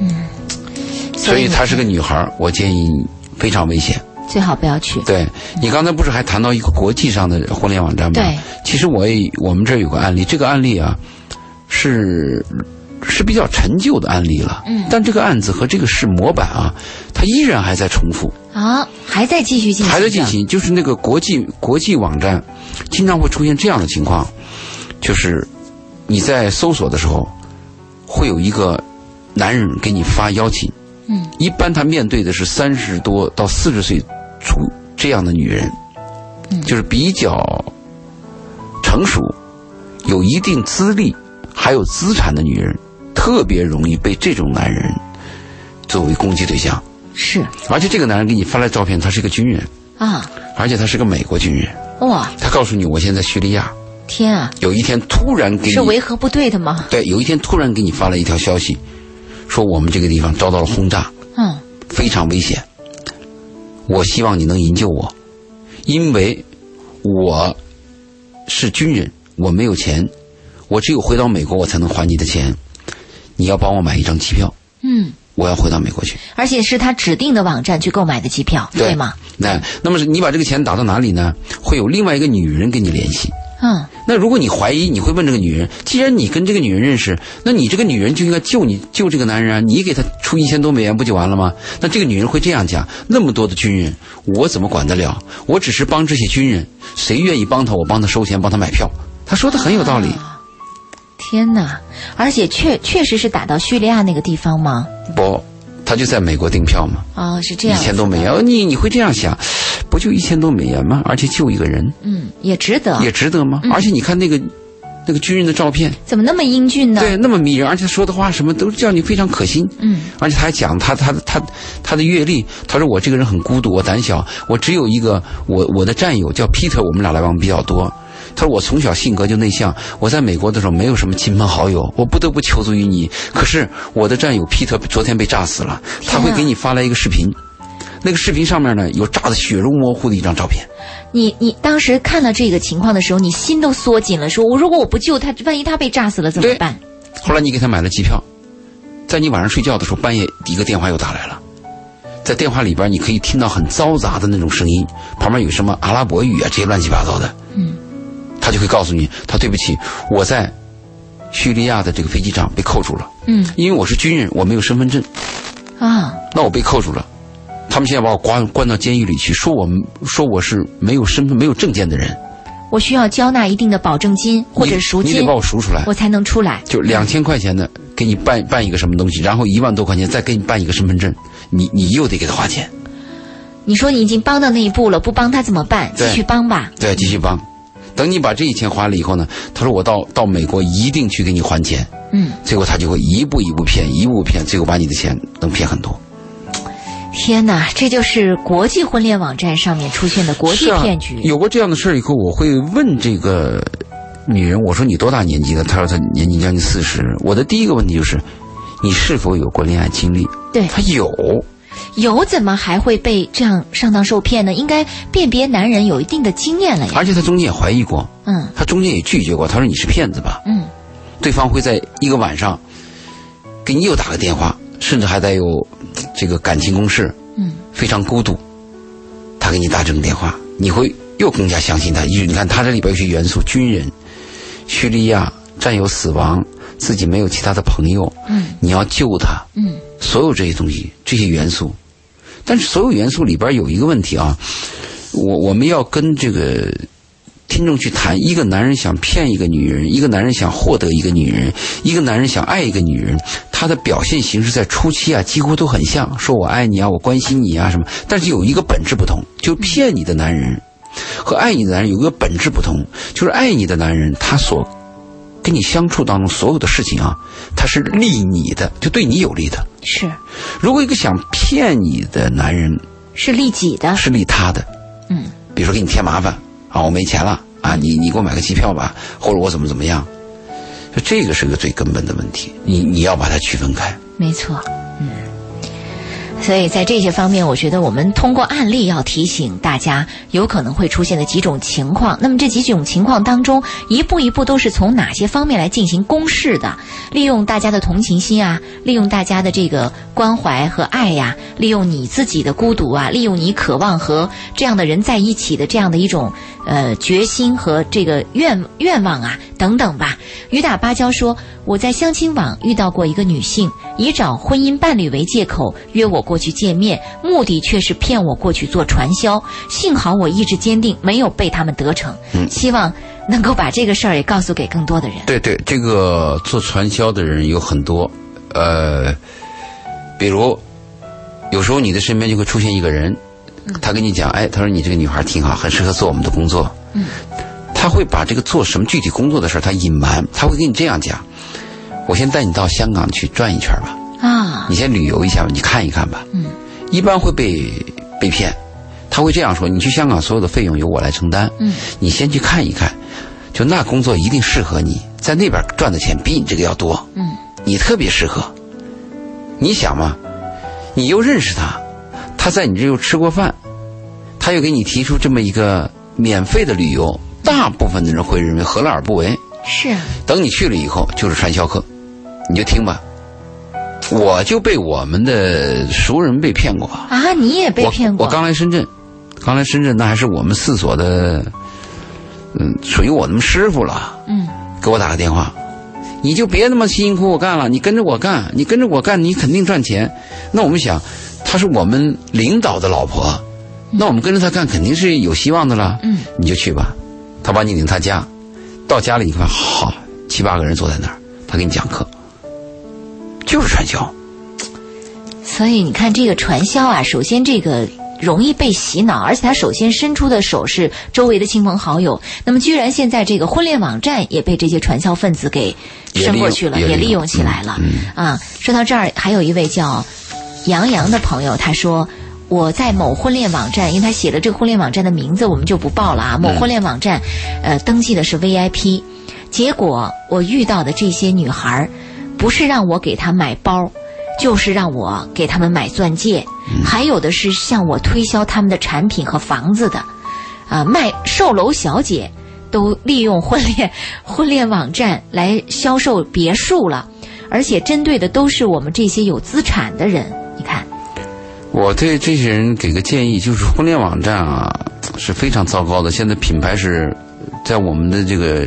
嗯所以她是个女孩，我建议你非常危险。最好不要去，对你刚才不是还谈到一个国际上的婚恋网站吗？对，其实我也我们这儿有个案例，这个案例啊是是比较陈旧的案例了。嗯但这个案子和这个是模板啊，它依然还在重复，啊，还在继续进行，还在进，行。就是那个国际国际网站，经常会出现这样的情况，就是你在搜索的时候，会有一个男人给你发邀请。嗯一般他面对的是三十多到四十岁出这样的女人，嗯。就是比较成熟、有一定资历、还有资产的女人，特别容易被这种男人作为攻击对象。是。而且这个男人给你发来照片，他是个军人，啊，而且他是个美国军人。哇，他告诉你，我现在在叙利亚，天啊，有一天突然给你是维和部队的吗？对，有一天突然给你发了一条消息，说我们这个地方遭到了轰炸，嗯。非常危险。我希望你能营救我，因为我是军人，我没有钱，我只有回到美国我才能还你的钱。你要帮我买一张机票，嗯，我要回到美国去。而且是他指定的网站去购买的机票，对吗？那那么是你把这个钱打到哪里呢？会有另外一个女人跟你联系。嗯那如果你怀疑，你会问这个女人：既然你跟这个女人认识，那你这个女人就应该救你救这个男人啊！你给他出一千多美元不就完了吗？那这个女人会这样讲：那么多的军人，我怎么管得了？我只是帮这些军人，谁愿意帮他，我帮他收钱，帮他买票。他说的很有道理。天哪！而且确确实是打到叙利亚那个地方吗？不，他就在美国订票嘛，哦，是这样一样，千多美元。哦你你会这样想，不就一千多美元吗？而且救一个人嗯，也值得，也值得吗？而且你看那个那个军人的照片，怎么那么英俊呢？对，那么迷人，而且说的话什么都叫你非常可心。嗯，而且他还讲他他他他的阅历，他说我这个人很孤独，我胆小，我只有一个我我的战友叫 Peter，我们俩来往比较多。他说我从小性格就内向，我在美国的时候没有什么亲朋好友，我不得不求助于你。可是我的战友 Peter 昨天被炸死了，他会给你发来一个视频，那个视频上面呢有炸得血肉模糊的一张照片。你你当时看到这个情况的时候，你心都缩紧了，说我如果我不救他，万一他被炸死了怎么办？后来你给他买了机票，在你晚上睡觉的时候，半夜一个电话又打来了，在电话里边你可以听到很嘈杂的那种声音，旁边有什么阿拉伯语啊这些乱七八糟的。嗯，他就会告诉你，他对不起，我在叙利亚的这个飞机上被扣住了。嗯，因为我是军人，我没有身份证，啊，那我被扣住了。他们现在把我关关到监狱里去，说我们说我是没有身份、没有证件的人，我需要交纳一定的保证金或者赎金你你得把，我赎出来，我才能出来。就两千块钱的给你办办一个什么东西，然后一万多块钱再给你办一个身份证，你你又得给他花钱，你说你已经帮到那一步了，不帮他怎么办？继续帮吧。对，继续帮。等你把这一钱花了以后呢，他说我到到美国一定去给你还钱，嗯，最后他就会一步一步骗，一步步骗，最后把你的钱能骗很多。天哪，这就是国际婚恋网站上面出现的国际骗局。有过这样的事儿以后，我会问这个女人，我说你多大年纪了？她说她年纪将近四十。我的第一个问题就是，你是否有过恋爱经历？对，她有，有怎么还会被这样上当受骗呢？应该辨别男人有一定的经验了呀。而且她中间也怀疑过，嗯她中间也拒绝过。她说你是骗子吧？嗯，对方会在一个晚上给你又打个电话，甚至还带有这个感情攻势，嗯，非常孤独。他给你打这种电话，你会又更加相信他。你看他这里边有些元素：军人、叙利亚战友死亡，自己没有其他的朋友，嗯，你要救他，嗯，所有这些东西，这些元素。但是所有元素里边有一个问题啊，我我们要跟这个听众去谈：一个男人想骗一个女人，一个男人想获得一个女人，一个男人想爱一个女人，他的表现形式在初期啊，几乎都很像，说我爱你啊，我关心你啊什么。但是有一个本质不同，就骗你的男人和爱你的男人有一个本质不同，就是爱你的男人他所跟你相处当中所有的事情啊，他是利你的，就对你有利的。是如果一个想骗你的男人是利己的。是利他的，嗯，比如说给你添麻烦啊，我没钱了啊，你你给我买个机票吧，或者我怎么怎么样，就这个是个最根本的问题，你你要把它区分开。没错，嗯。所以在这些方面，我觉得我们通过案例要提醒大家有可能会出现的几种情况。那么这几种情况当中，一步一步都是从哪些方面来进行公示的？利用大家的同情心啊，利用大家的这个关怀和爱呀、利用你自己的孤独啊，利用你渴望和这样的人在一起的这样的一种呃决心和这个愿愿望啊等等吧。雨打芭蕉说：“我在相亲网遇到过一个女性，以找婚姻伴侣为借口约我过去见面，目的却是骗我过去做传销。幸好我意志坚定，没有被他们得逞。嗯希望能够把这个事儿也告诉给更多的人。对对，这个做传销的人有很多，呃，比如有时候你的身边就会出现一个人，他跟你讲，哎，他说你这个女孩挺好，很适合做我们的工作。嗯，他会把这个做什么具体工作的事儿他隐瞒，他会跟你这样讲：我先带你到香港去转一圈吧，啊，你先旅游一下吧，你看一看吧。嗯，一般会被被骗，他会这样说：你去香港所有的费用由我来承担。嗯，你先去看一看，就那工作一定适合你，在那边赚的钱比你这个要多。嗯，你特别适合。你想嘛，你又认识他，他在你这又吃过饭，他又给你提出这么一个免费的旅游，大部分的人会认为何乐而不为。是啊，等你去了以后，就是传销课，你就听吧。我就被我们的熟人被骗过，啊，你也被骗过？我。我刚来深圳，刚来深圳，那还是我们四所的，嗯，属于我们师傅了。嗯，给我打个电话，你就别那么辛辛苦苦干了，你跟着我干，你跟着我干，你肯定赚钱。那我们想，她是我们领导的老婆，那我们跟着她干，肯定是有希望的了。嗯，你就去吧，他把你领他家，到家里你看，好七八个人坐在那儿，他给你讲课，就是传销。所以你看，这个传销啊，首先这个容易被洗脑，而且他首先伸出的手是周围的亲朋好友。那么，居然现在这个婚恋网站也被这些传销分子给伸过去了，也利用起来了。啊，说到这儿，还有一位叫杨洋的朋友，他说我在某婚恋网站，因为他写了这个婚恋网站的名字，我们就不报了啊。某婚恋网站，呃，登记的是 VIP，结果我遇到的这些女孩，不是让我给他买包。就是让我给他们买钻戒，还有的是向我推销他们的产品和房子的，啊，卖售楼小姐都利用婚恋 婚恋网站来销售别墅了，而且针对的都是我们这些有资产的人。你看，我对这些人给个建议，就是婚恋网站啊是非常糟糕的。现在品牌是在我们的这个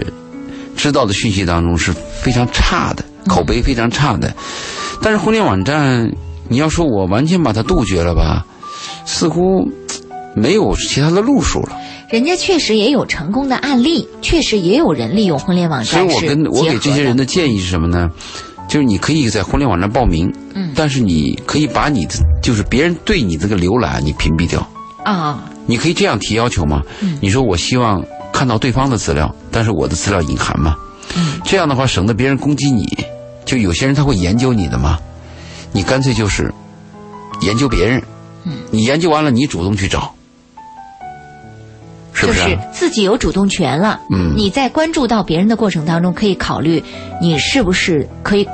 知道的讯息当中是非常差的，口碑非常差的。但是婚恋网站，你要说我完全把它杜绝了吧，似乎没有其他的路数了。人家确实也有成功的案例，确实也有人利用婚恋网站。所以我跟我给这些人的建议是什么呢？就是你可以在婚恋网站报名，嗯，但是你可以把你的就是别人对你这个浏览你屏蔽掉啊。你可以这样提要求吗？嗯，你说我希望看到对方的资料，但是我的资料隐含嘛。嗯，这样的话省得别人攻击你。就有些人他会研究你的嘛，你干脆就是研究别人，嗯你研究完了你主动去找，是不是？自己有主动权了。嗯，你在关注到别人的过程当中，可以考虑你是不是可以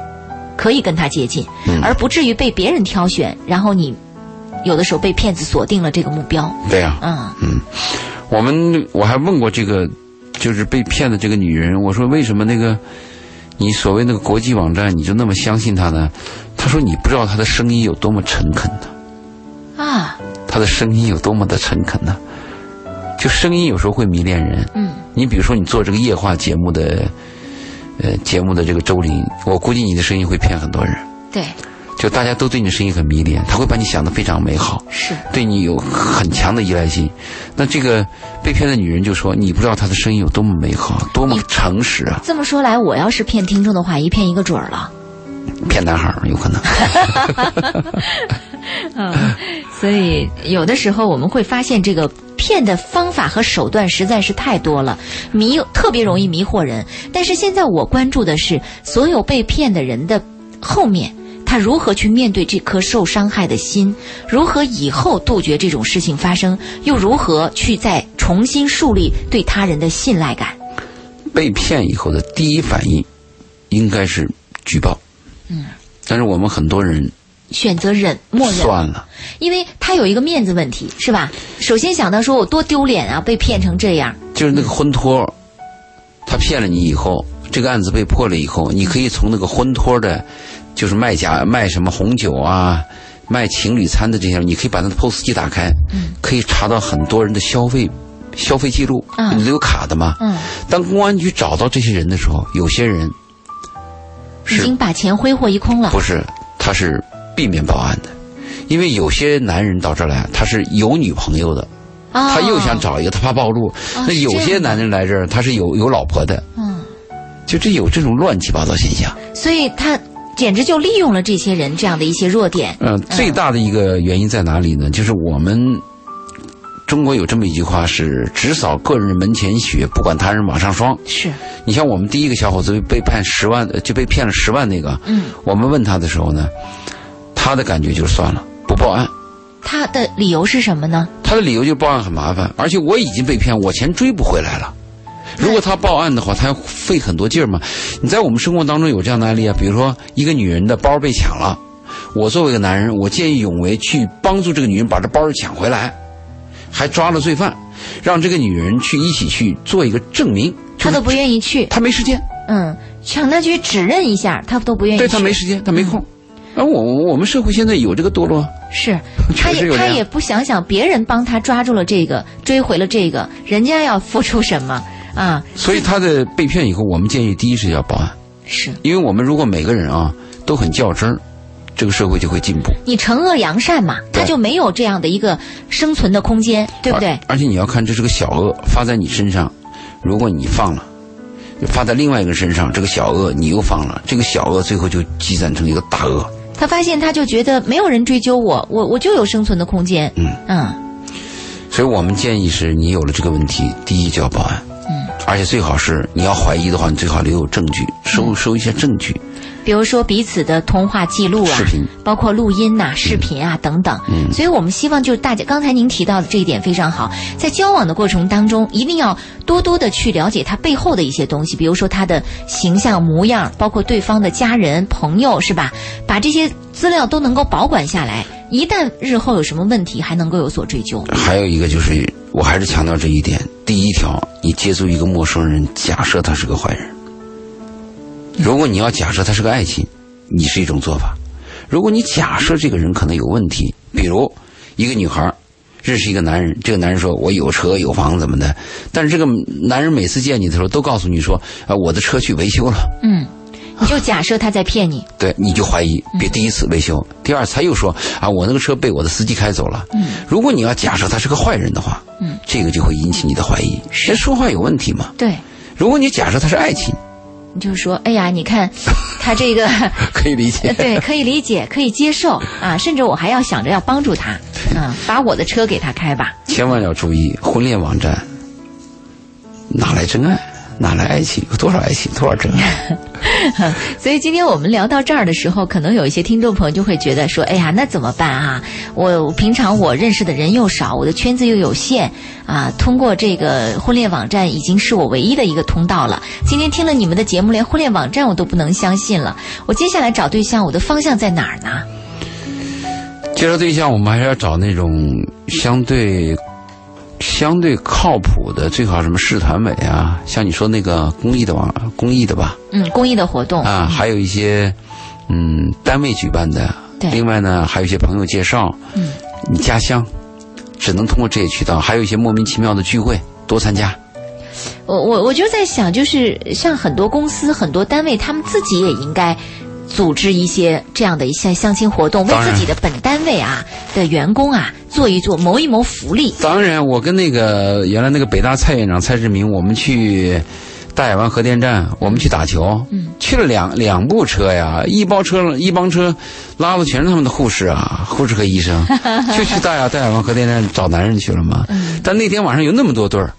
可以跟他接近，而不至于被别人挑选，然后你有的时候被骗子锁定了这个目标。对呀，嗯嗯，我们我还问过这个就是被骗的这个女人，我说为什么那个。你所谓那个国际网站，你就那么相信他呢？他说你不知道他的声音有多么诚恳呢。啊，他的声音有多么的诚恳呢？就声音有时候会迷恋人。嗯，你比如说你做这个夜话节目的，呃，节目的这个周林，我估计你的声音会骗很多人。对。就大家都对你的声音很迷恋，他会把你想的非常美好，是对你有很强的依赖性。那这个被骗的女人就说：“你不知道她的声音有多么美好，多么诚实啊！”这么说来，我要是骗听众的话，一骗一个准儿了。骗男孩儿有可能。嗯，所以有的时候我们会发现，这个骗的方法和手段实在是太多了，迷特别容易迷惑人。但是现在我关注的是所有被骗的人的后面。他如何去面对这颗受伤害的心？如何以后杜绝这种事情发生？又如何去再重新树立对他人的信赖感？被骗以后的第一反应，应该是举报。嗯，但是我们很多人选择忍，默认算了，因为他有一个面子问题，是吧？首先想到说我多丢脸啊，被骗成这样。就是那个婚托，他骗了你以后，这个案子被破了以后，你可以从那个婚托的。就是卖假卖什么红酒啊，卖情侣餐的这些，你可以把那个 POS 机打开，可以查到很多人的消费消费记录，你都有卡的嘛。当公安局找到这些人的时候，有些人已经把钱挥霍一空了。不是，他是避免报案的，因为有些男人到这儿来，他是有女朋友的，他又想找一个，他怕暴露。那有些男人来这儿，他是有有老婆的，嗯，就这有这种乱七八糟现象。所以他。简直就利用了这些人这样的一些弱点。嗯，最大的一个原因在哪里呢？就是我们中国有这么一句话是“只扫个人门前雪，不管他人瓦上霜”。是。你像我们第一个小伙子被判十万，就被骗了十万那个。嗯。我们问他的时候呢，他的感觉就是算了，不报案。他的理由是什么呢？他的理由就是报案很麻烦，而且我已经被骗，我钱追不回来了。如果他报案的话，他要费很多劲儿嘛。你在我们生活当中有这样的案例啊，比如说一个女人的包被抢了，我作为一个男人，我见义勇为去帮助这个女人把这包抢回来，还抓了罪犯，让这个女人去一起去做一个证明。他都不愿意去，他没时间。嗯，抢他去指认一下，他都不愿意。对他没时间，他没空。而我我们社会现在有这个堕落，是，他也他也不想想别人帮他抓住了这个，追回了这个，人家要付出什么。啊，所以他的被骗以后，我们建议第一是要报案，是因为我们如果每个人啊都很较真儿，这个社会就会进步。你惩恶扬善嘛，他就没有这样的一个生存的空间，对不对？而且你要看这是个小恶发在你身上，如果你放了，发在另外一个身上，这个小恶你又放了，这个小恶最后就积攒成一个大恶。他发现他就觉得没有人追究我，我我就有生存的空间。嗯嗯。所以我们建议是你有了这个问题，第一就要报案。嗯，而且最好是你要怀疑的话，你最好留有证据，收收一些证据。比如说彼此的通话记录啊，视频包括录音呐、视频啊等等。嗯所以我们希望就是大家，刚才您提到的这一点非常好，在交往的过程当中，一定要多多的去了解他背后的一些东西，比如说他的形象模样，包括对方的家人、朋友，是吧？把这些资料都能够保管下来，一旦日后有什么问题，还能够有所追究。还有一个就是，我还是强调这一点：第一条，你接触一个陌生人，假设他是个坏人。如果你要假设他是个爱情，你是一种做法；如果你假设这个人可能有问题，比如一个女孩认识一个男人，这个男人说我有车有房怎么的，但是这个男人每次见你的时候都告诉你说啊我的车去维修了，嗯，就假设他在骗你。对，你就怀疑，别第一次维修，第二次他又说啊，我那个车被我的司机开走了。嗯，如果你要假设他是个坏人的话，嗯，这个就会引起你的怀疑，是人说话有问题吗？对，如果你假设他是爱情，你就说，哎呀，你看 他这个。可以理解。对，可以理解，可以接受啊，甚至我还要想着要帮助他，啊，把我的车给他开吧。千万要注意，婚恋网站哪来真爱？哪来爱情？有多少爱情？多少真爱？所以今天我们聊到这儿的时候，可能有一些听众朋友就会觉得说，哎呀，那怎么办啊？我平常我认识的人又少，我的圈子又有限啊，通过这个婚恋网站已经是我唯一的一个通道了。今天听了你们的节目，连婚恋网站我都不能相信了。我接下来找对象，我的方向在哪儿呢？介绍对象，我们还是要找那种相对相对靠谱的，最好什么市团委啊，像你说那个公益的网公益的吧，嗯，公益的活动。啊，还有一些嗯单位举办的，对。另外呢还有一些朋友介绍，嗯，你家乡只能通过这些渠道，还有一些莫名其妙的聚会，多参加。我我我就在想，就是像很多公司、很多单位，他们自己也应该组织一些这样的一些相亲活动，为自己的本单位啊的员工啊做一做，谋一谋福利。当然，我跟那个原来那个北大蔡院长蔡志明，我们去大亚湾核电站，我们去打球，嗯，去了两两部车呀，一包车一帮车拉的全是他们的护士啊，护士和医生，就 去大亚大亚湾核电站找男人去了嘛。嗯但那天晚上有那么多对儿，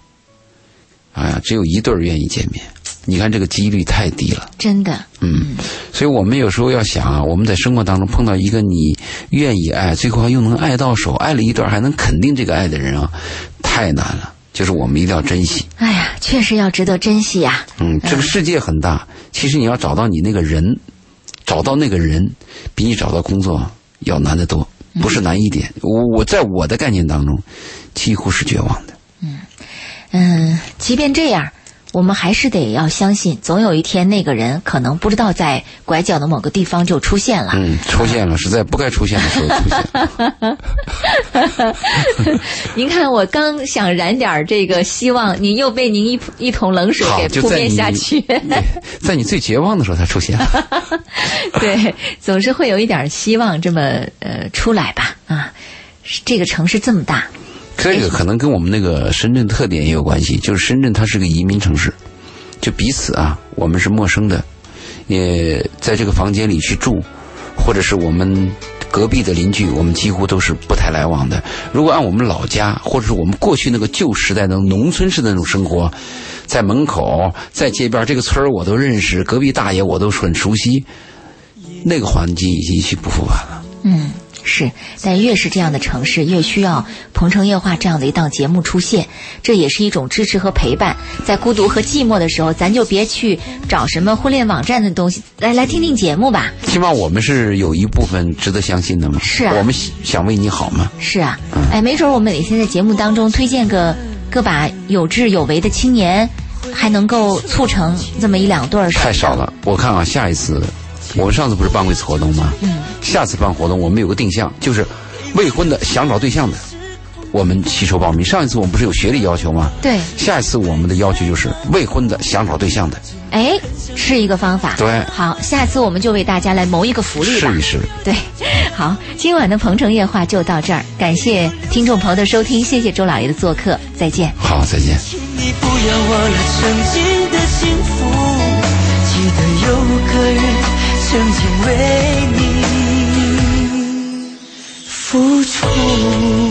哎呀，只有一对儿愿意见面，你看这个几率太低了。真的，嗯，所以我们有时候要想啊，我们在生活当中碰到一个你愿意爱，最后又能爱到手，爱了一段还能肯定这个爱的人啊，太难了。就是我们一定要珍惜。哎呀，确实要值得珍惜呀、嗯，这个世界很大，其实你要找到你那个人，找到那个人，比你找到工作要难得多，不是难一点。我我在我的概念当中，几乎是绝望的。嗯，即便这样，我们还是得要相信，总有一天那个人可能不知道在拐角的某个地方就出现了。嗯，出现了，是在不该出现的时候出现。您看，我刚想燃点儿这个希望，您又被您一一桶冷水，给扑就在你灭下去。在你最绝望的时候，他出现了。对，总是会有一点希望这么呃出来吧啊，是这个城市这么大，这个可能跟我们那个深圳特点也有关系，就是深圳它是个移民城市，就彼此啊，我们是陌生的，也在这个房间里去住，或者是我们隔壁的邻居，我们几乎都是不太来往的。如果按我们老家，或者是我们过去那个旧时代的农村式的那种生活，在门口，在街边，这个村儿我都认识，隔壁大爷我都很熟悉，那个环境已经一去不复返了。嗯。是，但越是这样的城市，越需要《鹏城夜话》这样的一档节目出现，这也是一种支持和陪伴。在孤独和寂寞的时候，咱就别去找什么婚恋网站的东西，来来听听节目吧。起码我们是有一部分值得相信的嘛。是啊我们想为你好嘛。是啊，哎，没准我们哪天在节目当中推荐个个把有志有为的青年，还能够促成这么一两对儿。太少了。我看啊，下一次，我们上次不是办过一次活动吗？嗯。下次办活动，我们有个定向，就是未婚的想找对象的，我们吸收报名。上一次我们不是有学历要求吗？对，下一次我们的要求就是未婚的想找对象的，哎，是一个方法。对好，下次我们就为大家来谋一个福利吧。试一试。对，好，今晚的《鹏城夜话》就到这儿，感谢听众朋友的收听，谢谢周老爷的做客，再见。好，再见。请你不要忘了曾经的幸福，记得有个人真情为你付出。